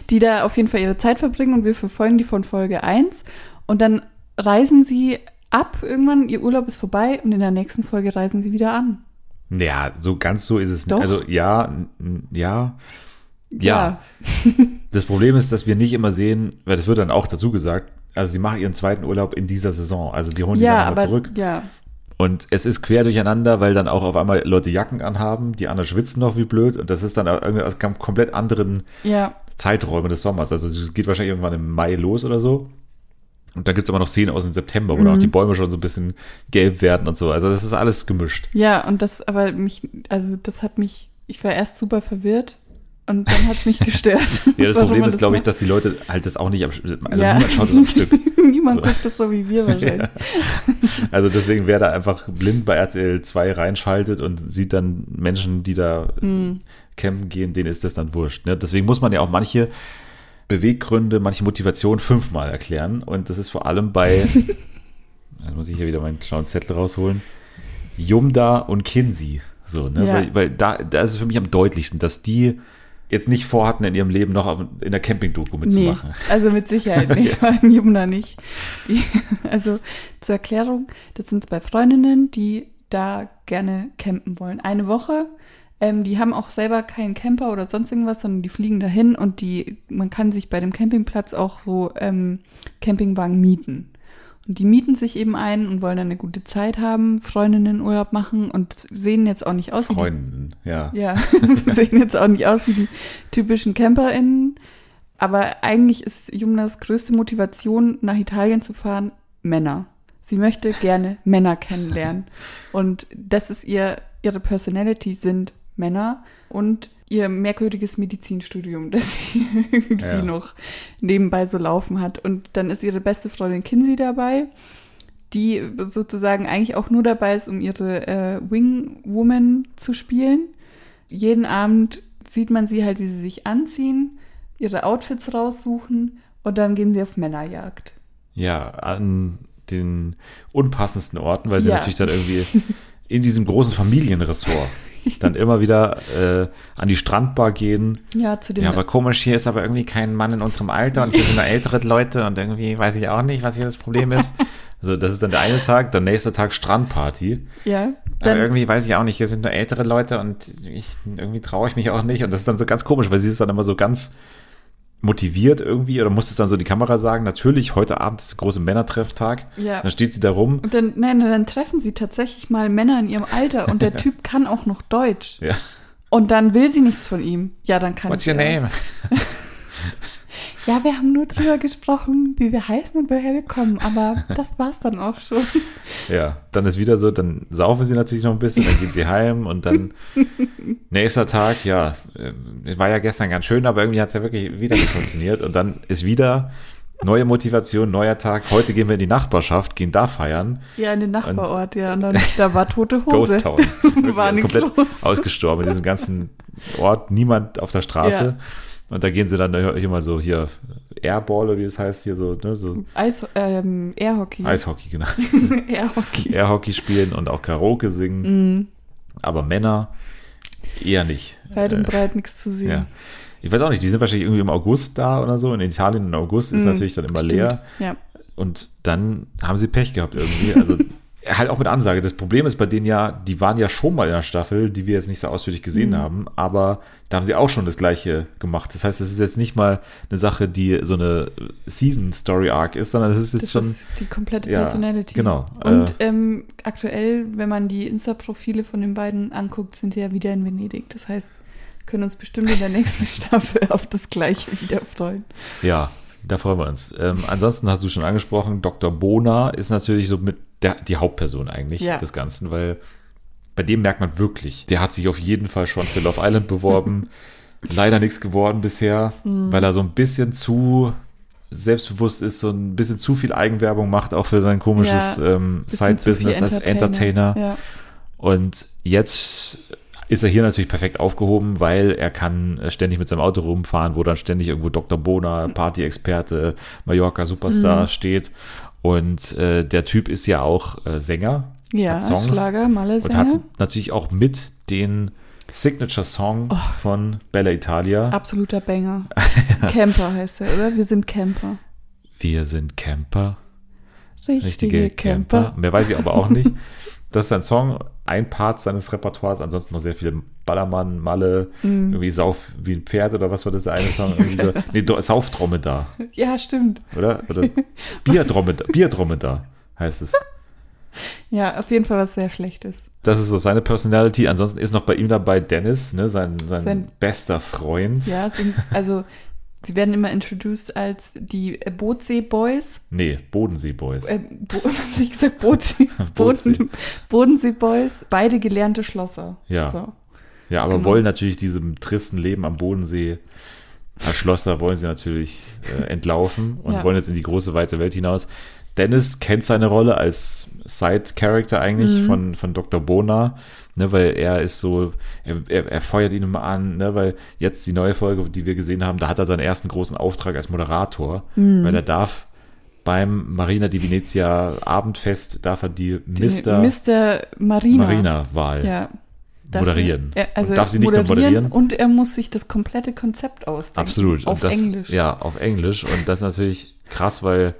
die da auf jeden Fall ihre Zeit verbringen und wir verfolgen die von Folge 1 und dann reisen sie ab irgendwann, ihr Urlaub ist vorbei und in der nächsten Folge reisen sie wieder an. Ja, so ganz so ist es Doch. nicht. Also ja, n- ja. Ja. Das Problem ist, dass wir nicht immer sehen, weil das wird dann auch dazu gesagt, also sie machen ihren zweiten Urlaub in dieser Saison. Also die holen Ja, dann nochmal aber zurück. ja, Und es ist quer durcheinander, weil dann auch auf einmal Leute Jacken anhaben, die anderen schwitzen noch wie blöd. Und das ist dann irgendwie aus kam- komplett anderen ja, Zeiträumen des Sommers. Also es geht wahrscheinlich irgendwann im Mai los oder so. Und dann gibt es aber noch Szenen aus dem September, wo dann auch die Bäume schon so ein bisschen gelb werden und so. Also das ist alles gemischt. ja, und das, aber mich, also das hat mich, ich war erst super verwirrt und dann hat es mich gestört. ja, das Problem ist, glaube ich, dass die Leute halt das auch nicht am also Ja. niemand schaut das am Stück. Niemand So. guckt das so wie wir wahrscheinlich. Also deswegen, wer da einfach blind bei RTL 2 reinschaltet und sieht dann Menschen, die da Mhm. Campen gehen, denen ist das dann wurscht. Ne? Deswegen muss man ja auch manche Beweggründe, manche Motivation fünfmal erklären. Und das ist vor allem bei, also muss ich hier wieder meinen schlauen Zettel rausholen, Jumda und Kinsey. So, ne? Ja. Weil, weil da, da ist es für mich am deutlichsten, dass die jetzt nicht vorhatten, in ihrem Leben noch in der Camping-Doku Nee, mitzumachen. also mit Sicherheit nicht, vor allem Jumna nicht. Die, also zur Erklärung, das sind zwei Freundinnen, die da gerne campen wollen. Eine Woche, ähm, die haben auch selber keinen Camper oder sonst irgendwas, sondern die fliegen dahin und die, man kann sich bei dem Campingplatz auch so ähm, Campingwagen mieten. Und die mieten sich eben ein und wollen dann eine gute Zeit haben, Freundinnen Urlaub machen und sehen jetzt auch nicht aus wie Freunden, ja. ja, sehen jetzt auch nicht aus wie die typischen CamperInnen. Aber eigentlich ist Jumnas größte Motivation, nach Italien zu fahren, Männer. Sie möchte gerne Männer kennenlernen. Und das ist ihr, ihre Personality sind Männer und ihr merkwürdiges Medizinstudium, das sie irgendwie Ja. noch nebenbei so laufen hat. Und dann ist ihre beste Freundin Kinsey dabei, die sozusagen eigentlich auch nur dabei ist, um ihre äh, Wingwoman zu spielen. Jeden Abend sieht man sie halt, wie sie sich anziehen, ihre Outfits raussuchen und dann gehen sie auf Männerjagd. Ja, an den unpassendsten Orten, weil sie Ja. natürlich dann irgendwie in diesem großen Familienressort dann immer wieder äh, an die Strandbar gehen. Ja, zu dem Ja, aber komisch, hier ist aber irgendwie kein Mann in unserem Alter und hier sind nur ältere Leute und irgendwie weiß ich auch nicht, was hier das Problem ist. So, das ist dann der eine Tag, der nächste Tag Strandparty. ja, Aber dann, irgendwie weiß ich auch nicht, hier sind nur ältere Leute und ich, irgendwie traue ich mich auch nicht. Und das ist dann so ganz komisch, weil sie ist dann immer so ganz motiviert irgendwie oder muss es dann so in die Kamera sagen, natürlich, heute Abend ist der große Männertrefftag. Ja. Dann steht sie da rum. und dann, nein, dann treffen sie tatsächlich mal Männer in ihrem Alter und der Typ kann auch noch Deutsch. Ja. Und dann will sie nichts von ihm. Ja, dann kann What's ich your ja. name? Ja, wir haben nur drüber gesprochen, wie wir heißen und woher wir kommen, aber das war's dann auch schon. Ja, dann ist wieder so, dann saufen sie natürlich noch ein bisschen, dann gehen sie heim und dann nächster Tag, ja, äh, war ja gestern ganz schön, aber irgendwie hat es ja wirklich wieder nicht funktioniert und dann ist wieder neue Motivation, neuer Tag. Heute gehen wir in die Nachbarschaft, gehen da feiern. Ja, in den Nachbarort, ja. Und dann, da war tote Hose. Ghost Town. War also nichts komplett los. ausgestorben in diesem ganzen Ort, niemand auf der Straße. Und da gehen sie dann mal so hier Airball oder wie das heißt hier so, ne, so Eis, ähm, Airhockey. Eishockey, genau. Airhockey. Airhockey spielen und auch Karaoke singen. Mhm. Aber Männer eher nicht. Weit und Äh, breit nichts zu sehen. ja. Ich weiß auch nicht, die sind wahrscheinlich irgendwie im August da oder so. In Italien im August ist Mhm, natürlich dann immer stimmt. leer. Ja. Und dann haben sie Pech gehabt irgendwie. Also halt auch mit Ansage. Das Problem ist bei denen ja, die waren ja schon mal in der Staffel, die wir jetzt nicht so ausführlich gesehen Mhm. haben, aber da haben sie auch schon das Gleiche gemacht. Das heißt, es ist jetzt nicht mal eine Sache, die so eine Season-Story-Arc ist, sondern es ist jetzt Das schon. ist die komplette Ja, Personality. genau. Und Äh, ähm, aktuell, wenn man die Insta-Profile von den beiden anguckt, sind die ja wieder in Venedig. Das heißt, können uns bestimmt in der nächsten Staffel auf das Gleiche wieder freuen. Ja, da freuen wir uns. Ähm, ansonsten hast du schon angesprochen, Dr. Bona ist natürlich so mit der, die Hauptperson eigentlich Ja. des Ganzen, weil bei dem merkt man wirklich, der hat sich auf jeden Fall schon für Love Island beworben. Leider nichts geworden bisher, Mhm. weil er so ein bisschen zu selbstbewusst ist, so ein bisschen zu viel Eigenwerbung macht, auch für sein komisches ähm, zu viel Side-Business als Entertainer. Ja. Und jetzt ist er hier natürlich perfekt aufgehoben, weil er kann ständig mit seinem Auto rumfahren, wo dann ständig irgendwo Dr. Bona, Party-Experte, Mallorca-Superstar Mhm. steht. Und äh, der Typ ist ja auch äh, Sänger. Ja, Songs Schlager, Malle Und hat natürlich auch mit den Signature-Song Oh. von Bella Italia. Absoluter Banger. Camper heißt er, oder? Wir sind Camper. Wir sind Camper, Richtige, richtige Camper. Mehr weiß ich aber auch nicht. Das ist ein Song, ein Part seines Repertoires, ansonsten noch sehr viele Ballermann, Malle, Mhm. irgendwie Sauf wie ein Pferd oder was war das der eine Song? So, nee, Do- Saufdromedar, Ja, stimmt. oder? Oder Bierdromedar, Bierdromedar heißt es. Ja, auf jeden Fall was sehr Schlechtes. Das ist so seine Personality. Ansonsten ist noch bei ihm dabei Dennis, ne, sein, sein, Sein- bester Freund. Ja, sind, also sie werden immer introduced als die äh, Bootsee-Boys. Nee, Bodensee Boys. Äh, Bo was habe ich gesagt? Bootsee. Bootsee. Boden, Bodensee-Boys. Beide gelernte Schlosser. Ja. So. Ja, aber Genau. wollen natürlich diesem tristen Leben am Bodensee als Schlosser wollen sie natürlich äh, entlaufen und Ja. wollen jetzt in die große, weite Welt hinaus. Dennis kennt seine Rolle als Side-Character eigentlich Mhm. von, von Dr. Bona, ne, weil er ist so, er, er, er feuert ihn immer an, ne, weil jetzt die neue Folge, die wir gesehen haben, da hat er seinen ersten großen Auftrag als Moderator, Mhm. weil er darf beim Marina di Venezia Abendfest, darf er die Die Mr. Mr. Marina. Marina-Wahl Ja. Darf moderieren. Er, also und darf sie nicht nur moderieren? Und er muss sich das komplette Konzept ausdenken. Absolut. Auf das, Englisch. Ja, auf Englisch. Und das ist natürlich krass, weil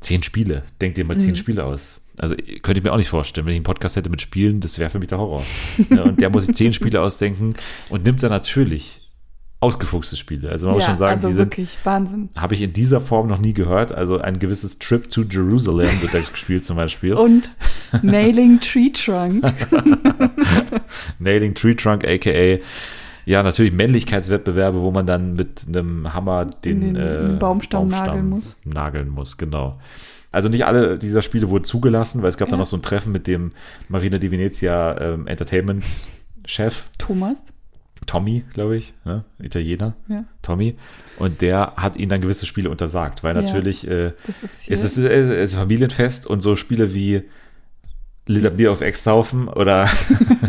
zehn Spiele. Denkt dir mal zehn Mhm. Spiele aus. Also könnte ich mir auch nicht vorstellen, wenn ich einen Podcast hätte mit Spielen, das wäre für mich der Horror. und der muss sich zehn Spiele ausdenken und nimmt dann natürlich ausgefuchste Spiele. Also man muss ja, schon sagen, also die sind, wirklich Wahnsinn. habe ich in dieser Form noch nie gehört. Also ein gewisses Trip to Jerusalem wird da gespielt zum Beispiel. Und Nailing Tree Trunk. Nailing Tree Trunk, aka ja, natürlich Männlichkeitswettbewerbe, wo man dann mit einem Hammer den, den äh, Baumstamm nageln muss. Nageln muss, genau. Also nicht alle dieser Spiele wurden zugelassen, weil es gab dann Ja. noch so ein Treffen mit dem Marina di Venezia ähm, Entertainment Chef, Thomas. Tommy, glaube ich, ne? Italiener, Ja. Tommy. Und der hat ihnen dann gewisse Spiele untersagt, weil Ja. natürlich äh, Das ist es ist, äh, es ist Familienfest und so Spiele wie Liter Bier auf Ex saufen oder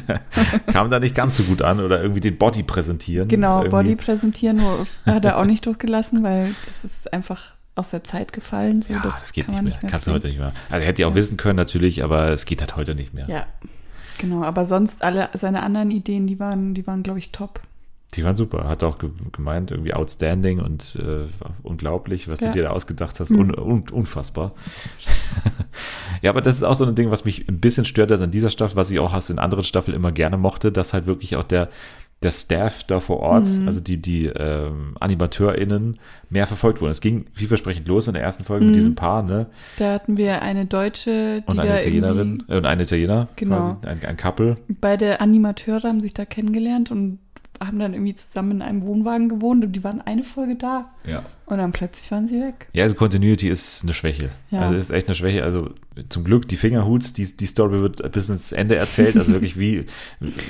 kam da nicht ganz so gut an oder irgendwie den Body präsentieren. genau, irgendwie. Body präsentieren hat er auch nicht durchgelassen, weil das ist einfach aus der Zeit gefallen. So, Ja, das das, geht nicht man mehr. Kannst du heute nicht mehr. Also er hätte ja auch Ja. wissen können natürlich, aber es geht halt heute nicht mehr. Ja, genau. Aber sonst alle seine anderen Ideen, die waren, die waren, glaube ich, top. Die waren super. Hat auch ge gemeint, irgendwie outstanding und äh, unglaublich, was Ja. du dir da ausgedacht hast. Mhm. Un un unfassbar. ja, aber das ist auch so ein Ding, was mich ein bisschen stört hat an dieser Staffel, was ich auch aus den anderen Staffeln immer gerne mochte, dass halt wirklich auch der, der Staff da vor Ort, Mhm. also die, die ähm, AnimateurInnen, mehr verfolgt wurden. Es ging vielversprechend los in der ersten Folge Mhm. mit diesem Paar, ne? Da hatten wir eine Deutsche, die Und eine Italienerin äh, und eine Italiener, Genau. quasi, ein, ein Couple. beide Animateure haben sich da kennengelernt und haben dann irgendwie zusammen in einem Wohnwagen gewohnt und die waren eine Folge da Ja. und dann plötzlich waren sie weg. Ja, also Continuity ist eine Schwäche. Ja. Also ist echt eine Schwäche. Also zum Glück die Fingerhuts, die, die Story wird bis ins Ende erzählt. Also wirklich wie,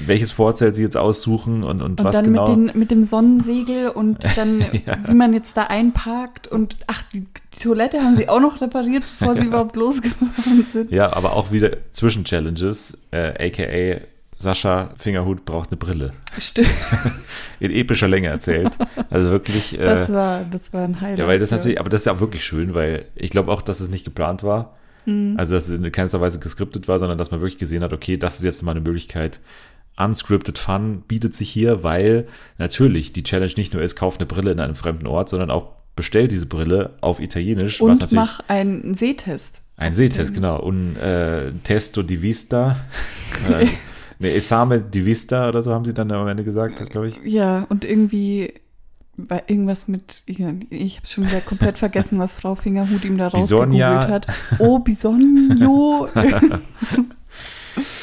welches Vorzelt sie jetzt aussuchen und, und, Und was dann genau. mit, den, mit dem Sonnensegel und dann, Ja. wie man jetzt da einparkt und ach, die, die Toilette haben sie auch noch repariert, bevor sie überhaupt losgefahren sind. ja, aber auch wieder Zwischenchallenges, äh, aka Sascha Fingerhut braucht eine Brille. Stimmt, In epischer Länge erzählt. Also wirklich. Äh, das war, das war ein Highlight. Ja, weil das ja. natürlich, aber das ist ja auch wirklich schön, weil ich glaube auch, dass es nicht geplant war. Mhm. Also, dass es in keinster Weise geskriptet war, sondern dass man wirklich gesehen hat, okay, das ist jetzt mal eine Möglichkeit. Unscripted Fun bietet sich hier, weil natürlich die Challenge nicht nur ist, kauf eine Brille in einem fremden Ort, sondern auch bestell diese Brille auf Italienisch, was Und natürlich mach einen Sehtest. ein Sehtest, genau, un äh, testo di vista, äh, ne, esame di vista oder so haben sie dann am Ende gesagt, glaube ich. Ja, und irgendwie war irgendwas mit, ich habe schon wieder komplett vergessen, was Frau Fingerhut ihm da rausgegoogelt hat. Oh, Bisogno.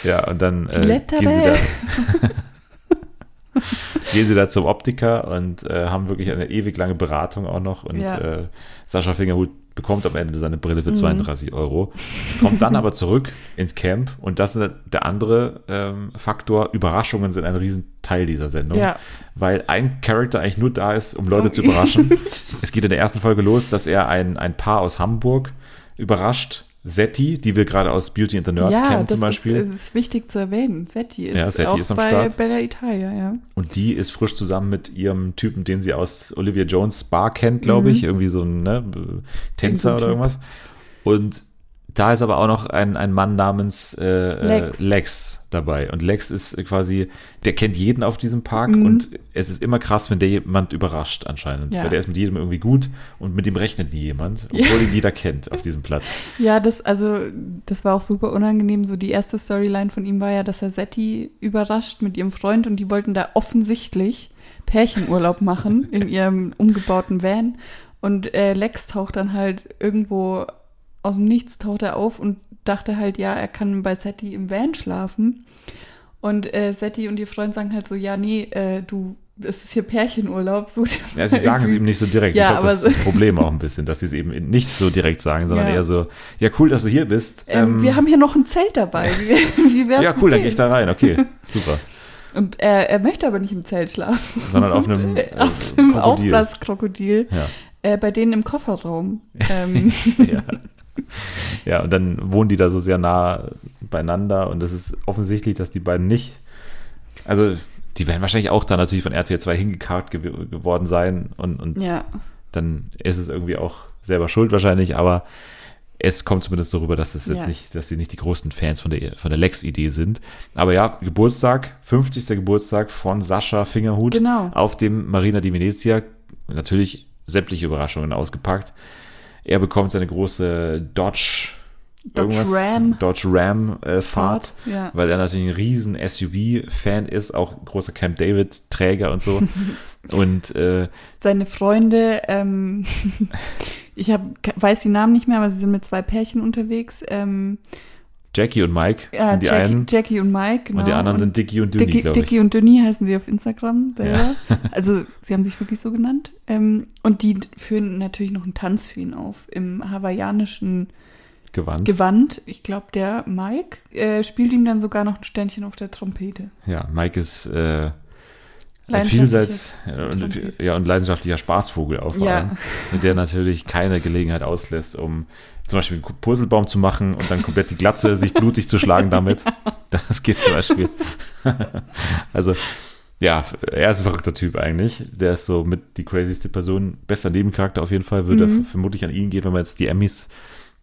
Ja, und dann äh, gehen sie da gehen sie da zum Optiker und äh, haben wirklich eine ewig lange Beratung auch noch. Und Ja. äh, Sascha Fingerhut bekommt am Ende seine Brille für Mhm. 32 Euro, kommt dann aber zurück ins Camp und das ist der andere ähm, Faktor. Überraschungen sind ein Riesenteil dieser Sendung, Ja. weil ein Charakter eigentlich nur da ist, um Leute Um- zu überraschen. es geht in der ersten Folge los, dass er ein, ein Paar aus Hamburg überrascht. Setti, die wir gerade aus Beauty and the Nerd ja, kennen das zum Beispiel. Ist, es ist wichtig zu erwähnen. Setti ist Ja, Setti auch ist am bei Start. Bella Italia, ja. Und die ist frisch zusammen mit ihrem Typen, den sie aus Olivia Jones Bar kennt, glaube Mhm. ich. Irgendwie so ein ne, Tänzer Irgend so oder Typ. irgendwas. Und da ist aber auch noch ein, ein Mann namens äh, Lex. Lex. Lex dabei. Und Lex ist quasi, der kennt jeden auf diesem Park Mhm. und es ist immer krass, wenn der jemand überrascht anscheinend. Ja. Weil der ist mit jedem irgendwie gut und mit dem rechnet nie jemand, obwohl Ja. ihn jeder kennt auf diesem Platz. Ja, das, also, das war auch super unangenehm. So die erste Storyline von ihm war ja, dass er Setti überrascht mit ihrem Freund und die wollten da offensichtlich Pärchenurlaub machen in ihrem umgebauten Van. Und äh, Lex taucht dann halt irgendwo aus dem Nichts taucht er auf und dachte halt, ja, er kann bei Setti im Van schlafen. Und äh, Setti und ihr Freund sagen halt so, ja, nee, äh, du, das ist hier Pärchenurlaub. So, Ja, sie sagen es eben nicht so direkt. Ja, ich glaube, das ist das Problem auch ein bisschen, dass sie es eben nicht so direkt sagen, sondern Ja. eher so, ja, cool, dass du hier bist. Ähm, Ähm, wir haben hier noch ein Zelt dabei. Wie, wie Ja, cool, dann gehe ich da rein. Okay, super. Und er, er möchte aber nicht im Zelt schlafen. Sondern auf einem, äh, auf einem Aufblaskrokodil. Ja. Äh, bei denen im Kofferraum. Ähm. ja. ja, und dann wohnen die da so sehr nah beieinander und es ist offensichtlich, dass die beiden nicht, also die werden wahrscheinlich auch da natürlich von RTL 2 hingekarrt gew geworden sein und, und ja. dann ist es irgendwie auch selber schuld wahrscheinlich, aber es kommt zumindest darüber, dass es jetzt nicht, dass sie nicht die größten Fans von der, von der Lex-Idee sind. Aber ja, Geburtstag, 50. Geburtstag von Sascha Fingerhut genau. auf dem Marina di Venezia. Natürlich sämtliche Überraschungen ausgepackt. Er bekommt seine große Dodge Dodge Ram. Dodge Ram äh, Fahrt, ja. weil er natürlich ein riesen SUV-Fan ist, auch großer Camp David-Träger und so. und äh, seine Freunde, ähm, ich hab, weiß die Namen nicht mehr, aber sie sind mit zwei Pärchen unterwegs. Ähm, Jackie und Mike ja, sind die Jackie, einen. Jackie und Mike, genau. Und die anderen und sind Dicky und Dünni, Dicky, glaube ich. Dicky und Dünni heißen sie auf Instagram. Ja. also sie haben sich wirklich so genannt. Ähm, und die führen natürlich noch einen Tanz für ihn auf im hawaiianischen Gewand. Gewand. Ich glaube, der Mike äh, spielt ihm dann sogar noch ein Sternchen auf der Trompete. Ja, Mike ist äh, vielseits und, Trompete. ja, und leidenschaftlicher Spaßvogel auch vor allem, mit der natürlich keine Gelegenheit auslässt, um zum Beispiel einen Purzelbaum zu machen und dann komplett die Glatze sich blutig zu schlagen damit. Das geht zum Beispiel. also, ja, er ist ein verrückter Typ eigentlich. Der ist so mit die crazyste Person. Bester Nebencharakter auf jeden Fall. Würde Mhm. vermutlich an ihn gehen, wenn man jetzt die Emmys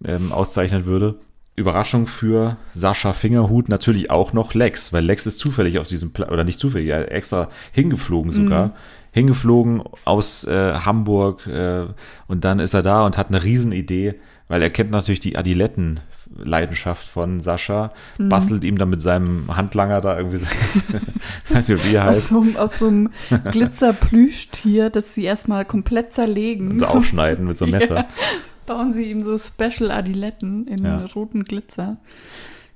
ähm, auszeichnen würde. Überraschung für Sascha Fingerhut natürlich auch noch Lex, weil Lex ist zufällig auf diesem Pla oder nicht zufällig, er ist extra hingeflogen sogar. Mhm. Hingeflogen aus äh, Hamburg äh, und dann ist er da und hat eine Riesenidee, weil er kennt natürlich die Adiletten-Leidenschaft von Sascha, Mhm. bastelt ihm dann mit seinem Handlanger da irgendwie, weiß nicht, wie er Aus heißt, so, einem- aus so einem Glitzer-Plüschtier, das sie erstmal komplett zerlegen. so aufschneiden mit so einem Messer. Ja. Bauen sie ihm so Special Adiletten in Ja. roten Glitzer.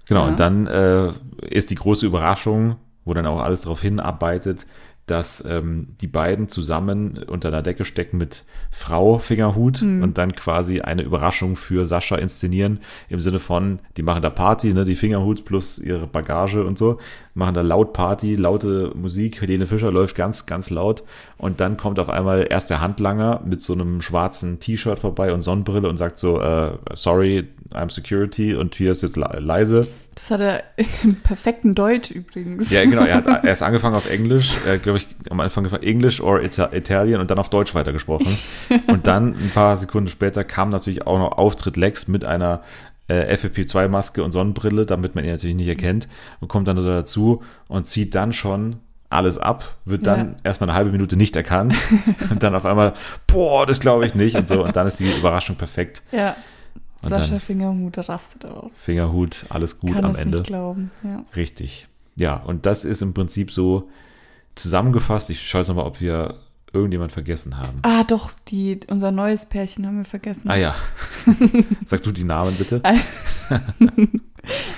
Genau, Ja. und dann äh, ist die große Überraschung, wo dann auch alles darauf hinarbeitet, dass ähm, die beiden zusammen unter einer Decke stecken mit Frau Fingerhut Mhm. und dann quasi eine Überraschung für Sascha inszenieren, im Sinne von, die machen da Party, ne, die Fingerhut plus ihre Bagage und so, machen da laut Party, laute Musik, Helene Fischer läuft ganz, ganz laut und dann kommt auf einmal erst der Handlanger mit so einem schwarzen T-Shirt vorbei und Sonnenbrille und sagt so, äh, sorry, I'm security und hier ist jetzt le leise. Das hat er im perfekten Deutsch übrigens. Ja, genau. Er hat erst angefangen auf Englisch, äh, glaube ich, am Anfang gefragt English or Ita Italian und dann auf Deutsch weitergesprochen. und dann ein paar Sekunden später kam natürlich auch noch Auftritt Lex mit einer äh, FFP2-Maske und Sonnenbrille, damit man ihn natürlich nicht erkennt und kommt dann dazu und zieht dann schon alles ab, wird dann Ja. erstmal eine halbe Minute nicht erkannt und dann auf einmal, boah, das glaube ich nicht und so und dann ist die Überraschung perfekt. Ja. Und Sascha dann Fingerhut rastet aus. Fingerhut, alles gut Kann am es Ende. nicht glauben. Ja. Richtig. Ja, und das ist im Prinzip so zusammengefasst. Ich schaue jetzt nochmal, ob wir irgendjemand vergessen haben. Ah, doch, die, unser neues Pärchen haben wir vergessen. Ah ja. Sag du die Namen bitte.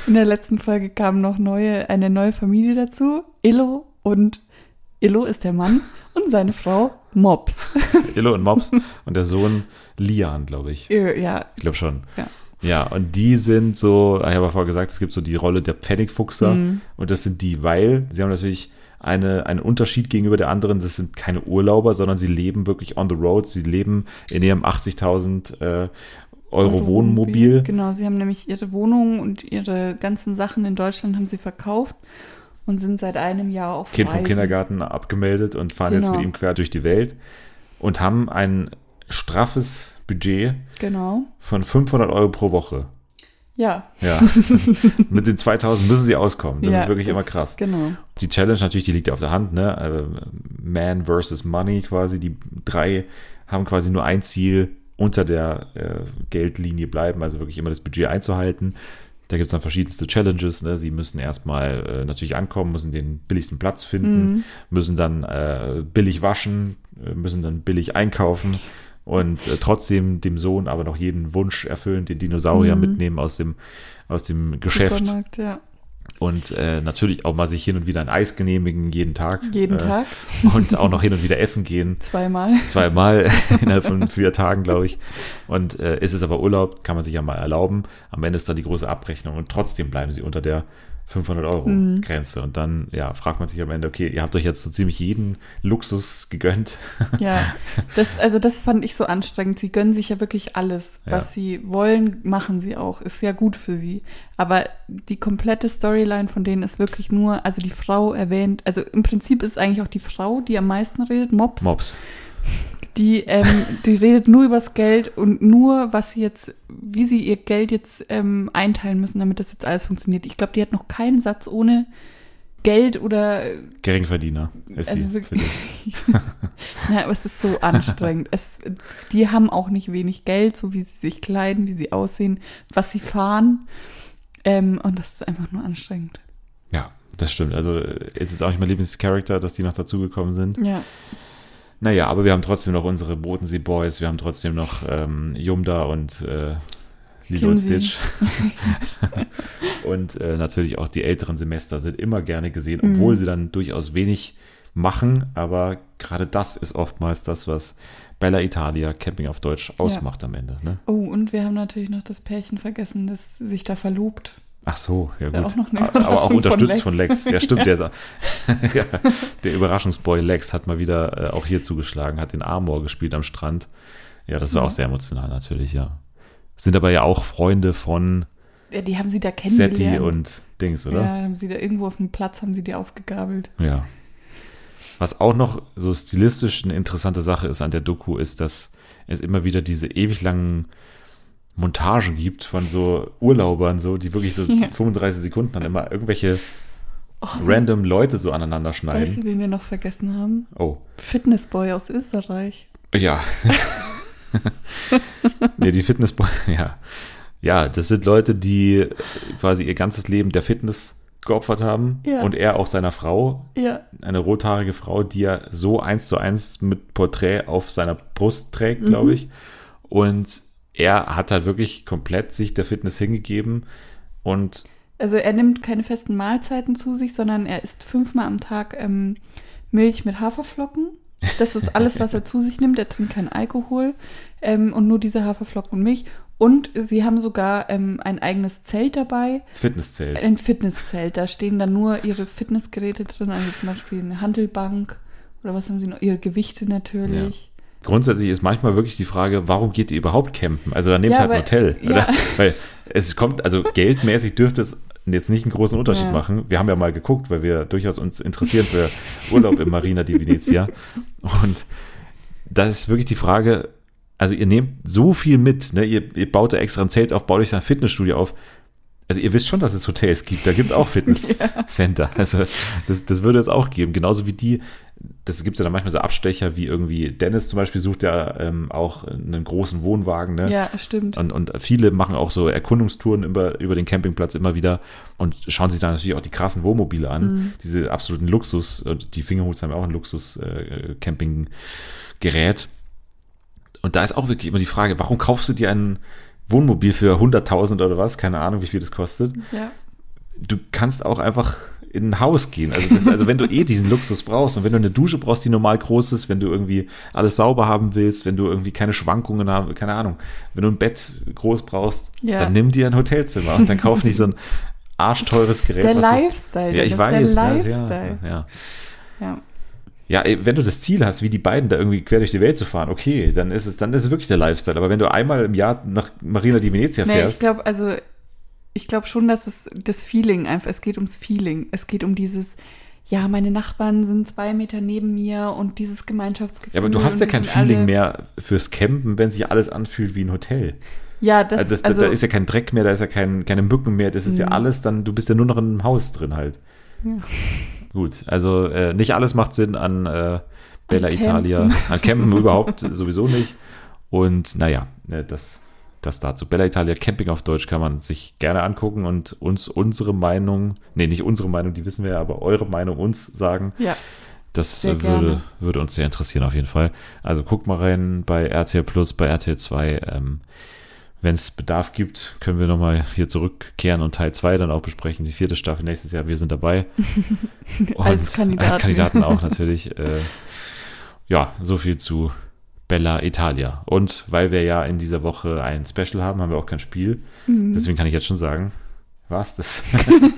In der letzten Folge kam noch neue, eine neue Familie dazu. Illo und Illo ist der Mann und seine Frau Mops. Illo und Mops und der Sohn Lian, glaube ich. Äh, ja, Ich glaube schon. Ja. Ja, und die sind so, ich habe ja vorher gesagt, es gibt so die Rolle der Pfennigfuchser. Mhm. Und das sind die, weil sie haben natürlich eine, einen Unterschied gegenüber der anderen. Das sind keine Urlauber, sondern sie leben wirklich on the road. Sie leben in ihrem 80.000 äh, Euro Wohnmobil. Genau, sie haben nämlich ihre Wohnung und ihre ganzen Sachen in Deutschland haben sie verkauft und sind seit einem Jahr auf Kind vom Reisen. Kindergarten abgemeldet und fahren jetzt Genau. mit ihm quer durch die Welt und haben ein straffes Budget Genau. von 500 Euro pro Woche. Ja. Ja, mit den 2000 müssen sie auskommen. Das ja, ist wirklich immer krass. Genau. Die Challenge natürlich, die liegt auf der Hand, ne? Also, Man versus Money quasi. Die drei haben quasi nur ein Ziel, unter der äh, Geldlinie bleiben, also wirklich immer das Budget einzuhalten. Da gibt es dann verschiedenste Challenges. Ne? Sie müssen erstmal äh, natürlich ankommen, müssen den billigsten Platz finden, Mhm. müssen dann äh, billig waschen, äh, müssen dann billig einkaufen und äh, trotzdem dem Sohn aber noch jeden Wunsch erfüllen, den Dinosaurier Mhm. mitnehmen aus dem, aus dem Geschäft Supermarkt, ja. Und äh, natürlich auch mal sich hin und wieder ein Eis genehmigen, jeden Tag. Jeden äh, Tag, Und auch noch hin und wieder essen gehen. zweimal. Zweimal innerhalb von vier Tagen, glaube ich. Und äh, ist es aber Urlaub, kann man sich ja mal erlauben. Am Ende ist dann die große Abrechnung und trotzdem bleiben sie unter der 500 Euro Mhm. Grenze. Und dann, ja, fragt man sich am Ende, okay, ihr habt euch jetzt so ziemlich jeden Luxus gegönnt. Ja, das, also das fand ich so anstrengend. Sie gönnen sich ja wirklich alles. Ja. Was sie wollen, machen sie auch. Ist ja gut für sie. Aber die komplette Storyline von denen ist wirklich nur, also die Frau erwähnt, also im Prinzip ist eigentlich auch die Frau, die am meisten redet, Mops. Mops. Die, ähm, die redet nur übers Geld und nur, was sie jetzt, wie sie ihr Geld jetzt ähm, einteilen müssen, damit das jetzt alles funktioniert. Ich glaube, die hat noch keinen Satz ohne Geld oder Geringverdiener ist Also sie, wirklich-. Na, aber es ist so anstrengend. Es, die haben auch nicht wenig Geld, so wie sie sich kleiden, wie sie aussehen, was sie fahren. Ähm, und das ist einfach nur anstrengend. Ja, das stimmt. Also äh, es ist auch nicht mein Lieblingscharakter, dass die noch dazugekommen sind. Ja. Naja, aber wir haben trotzdem noch unsere Bodensee Boys, wir haben trotzdem noch ähm, Yumda und äh, Lilo und. Stitch. und äh, natürlich auch die älteren Semester sind immer gerne gesehen, Mhm. obwohl sie dann durchaus wenig machen. Aber gerade das ist oftmals das, was Bella Italia Camping auf Deutsch ausmacht am Ende. Ne? Oh, und wir haben natürlich noch das Pärchen vergessen, das sich da verlobt. Ach so, ja ja gut. auch aber auch unterstützt von von Lex. Lex. Ja, stimmt. Der, ist, ja, der Überraschungsboy Lex hat mal wieder äh, auch hier zugeschlagen, hat den Amor gespielt am Strand. Ja, das war Ja. auch sehr emotional natürlich, ja. Sind aber ja auch Freunde von Ja, die haben sie da kennengelernt. Setti und Dings, oder? Ja, haben sie da irgendwo auf dem Platz, haben sie die aufgegabelt. Ja. Was auch noch so stilistisch eine interessante Sache ist an der Doku, ist, dass es immer wieder diese ewig langen Montagen gibt von so Urlaubern, so, die wirklich so Ja. 35 Sekunden dann immer irgendwelche Oh, random Leute so aneinander Weißt du, schneiden. wen wir noch vergessen haben? Oh, Fitnessboy aus Österreich. ja. nee, die Fitnessboy, ja. Ja, das sind Leute, die quasi ihr ganzes Leben der Fitness geopfert haben Ja. und er auch seiner Frau Ja, eine rothaarige Frau, die er so eins zu eins mit Porträt auf seiner Brust trägt, glaube Mhm. ich. Und er hat halt wirklich komplett sich der Fitness hingegeben und Also er nimmt keine festen Mahlzeiten zu sich, sondern er isst fünfmal am Tag ähm, Milch mit Haferflocken. Das ist alles, was er zu sich nimmt. Er trinkt keinen Alkohol ähm, und nur diese Haferflocken und Milch. Und sie haben sogar ähm, ein eigenes Zelt dabei, Fitnesszelt. ein Fitnesszelt. Da stehen dann nur ihre Fitnessgeräte drin, also zum Beispiel eine Handelbank oder was haben sie noch? Ihre Gewichte natürlich. Grundsätzlich ist manchmal wirklich die Frage, warum geht ihr überhaupt campen? Also dann nehmt Ja, halt ein weil- Hotel, ja. oder? Weil es kommt, also geldmäßig dürfte es jetzt nicht einen großen Unterschied Ja. machen. Wir haben ja mal geguckt, weil wir durchaus uns interessieren für Urlaub im Marina di Venezia. Und da ist wirklich die Frage, also ihr nehmt so viel mit, ne? ihr, ihr baut da extra ein Zelt auf, baut euch da ein Fitnessstudio auf. Also ihr wisst schon, dass es Hotels gibt, da gibt es auch Fitnesscenter. Also das, das würde es auch geben. Genauso wie die, das gibt es ja dann manchmal so Abstecher, wie irgendwie Dennis zum Beispiel sucht ja ähm, auch einen großen Wohnwagen, ne? Ja, stimmt. Und, und viele machen auch so Erkundungstouren über, über den Campingplatz immer wieder und schauen sich dann natürlich auch die krassen Wohnmobile an. Mhm. Diese absoluten Luxus, und die Fingerhuts haben ja auch ein Luxus-Campinggerät. und da ist auch wirklich immer die Frage, warum kaufst du dir ein Wohnmobil für 100.000 oder was? Keine Ahnung, wie viel das kostet. Ja. Du kannst auch einfach in ein Haus gehen. Also, das, also wenn du eh diesen Luxus brauchst und wenn du eine Dusche brauchst, die normal groß ist, wenn du irgendwie alles sauber haben willst, wenn du irgendwie keine Schwankungen haben, keine Ahnung, wenn du ein Bett groß brauchst, Ja. dann nimm dir ein Hotelzimmer und dann kauf nicht so ein arschteures Gerät. Der was du- Lifestyle. Ja, ich weiß. Der das- Lifestyle. Ja, ja. Ja. ja, wenn du das Ziel hast, wie die beiden da irgendwie quer durch die Welt zu fahren, okay, dann ist es, dann ist es wirklich der Lifestyle. Aber wenn du einmal im Jahr nach Marina di Venezia Nee, ich fährst, glaube, also ich glaube schon, dass es das Feeling einfach, es geht ums Feeling. Es geht um dieses, ja, meine Nachbarn sind zwei Meter neben mir und dieses Gemeinschaftsgefühl. ja, aber du hast ja kein Feeling mehr fürs Campen, wenn sich alles anfühlt wie ein Hotel. Ja, das, Also das, also, da ist ja kein Dreck mehr, da ist ja kein, keine Mücken mehr, das ist ja Mhm. alles dann, du bist ja nur noch in einem Haus drin halt. Ja. Gut, also äh, nicht alles macht Sinn an äh, Bella Campen. Italia, an Campen überhaupt sowieso nicht. Und naja, äh, das, das dazu. Bella Italia Camping auf Deutsch kann man sich gerne angucken und uns unsere Meinung, nee, nicht unsere Meinung, die wissen wir ja, aber eure Meinung uns sagen. ja, Das Sehr würde, gerne. würde uns sehr interessieren auf jeden Fall. Also guckt mal rein bei RTL Plus, bei RTL 2. Ähm, Wenn es Bedarf gibt, können wir nochmal hier zurückkehren und Teil 2 dann auch besprechen. Die vierte Staffel nächstes Jahr. Wir sind dabei. Als Kandidaten. Als Kandidaten auch natürlich. Äh, ja, so viel zu Bella Italia. Und weil wir ja in dieser Woche ein Special haben, haben wir auch kein Spiel. Mhm. Deswegen kann ich jetzt schon sagen, War's das?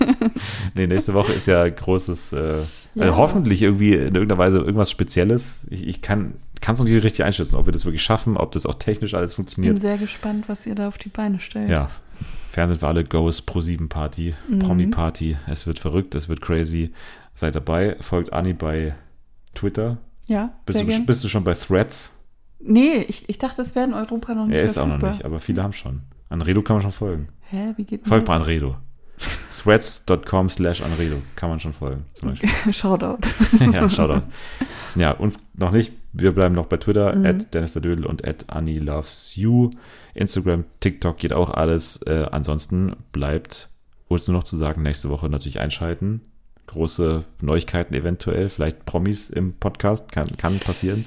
nee, nächste Woche ist ja großes, äh, Ja. also hoffentlich irgendwie in irgendeiner Weise irgendwas Spezielles. Ich, ich kann es noch nicht richtig einschätzen, ob wir das wirklich schaffen, ob das auch technisch alles Ich bin funktioniert. sehr gespannt, was ihr da auf die Beine stellt. Ja, Fernsehen für alle, Goes Pro 7 Party, Mhm. Promi Party. Es wird verrückt, es wird crazy. Seid dabei. Folgt Anni bei Twitter. Ja, Bist, sehr du, gern. bist du schon bei Threads? Nee, ich, ich dachte, das wäre in Europa noch nicht Er ist auch noch nicht, aber viele haben schon. Anredo kann man schon folgen. Hä, wie geht Folgt mal das? Anredo. Threads.com slash Anredo kann man schon folgen. Zum Beispiel. Shoutout. ja, Shoutout. Ja, uns noch nicht. Wir bleiben noch bei Twitter, Mhm. at Dennis der Dödel und at Annie Loves You. Instagram, TikTok geht auch alles. Äh, ansonsten bleibt uns nur noch zu sagen, nächste Woche natürlich einschalten. Große Neuigkeiten eventuell, vielleicht Promis im Podcast, kann, kann passieren.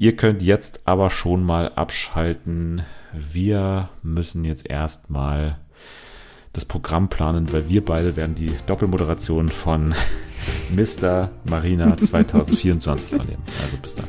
Ihr könnt jetzt aber schon mal abschalten. Wir müssen jetzt erstmal das Programm planen, weil wir beide werden die Doppelmoderation von Mr. Marina 2024 übernehmen. Also bis dann.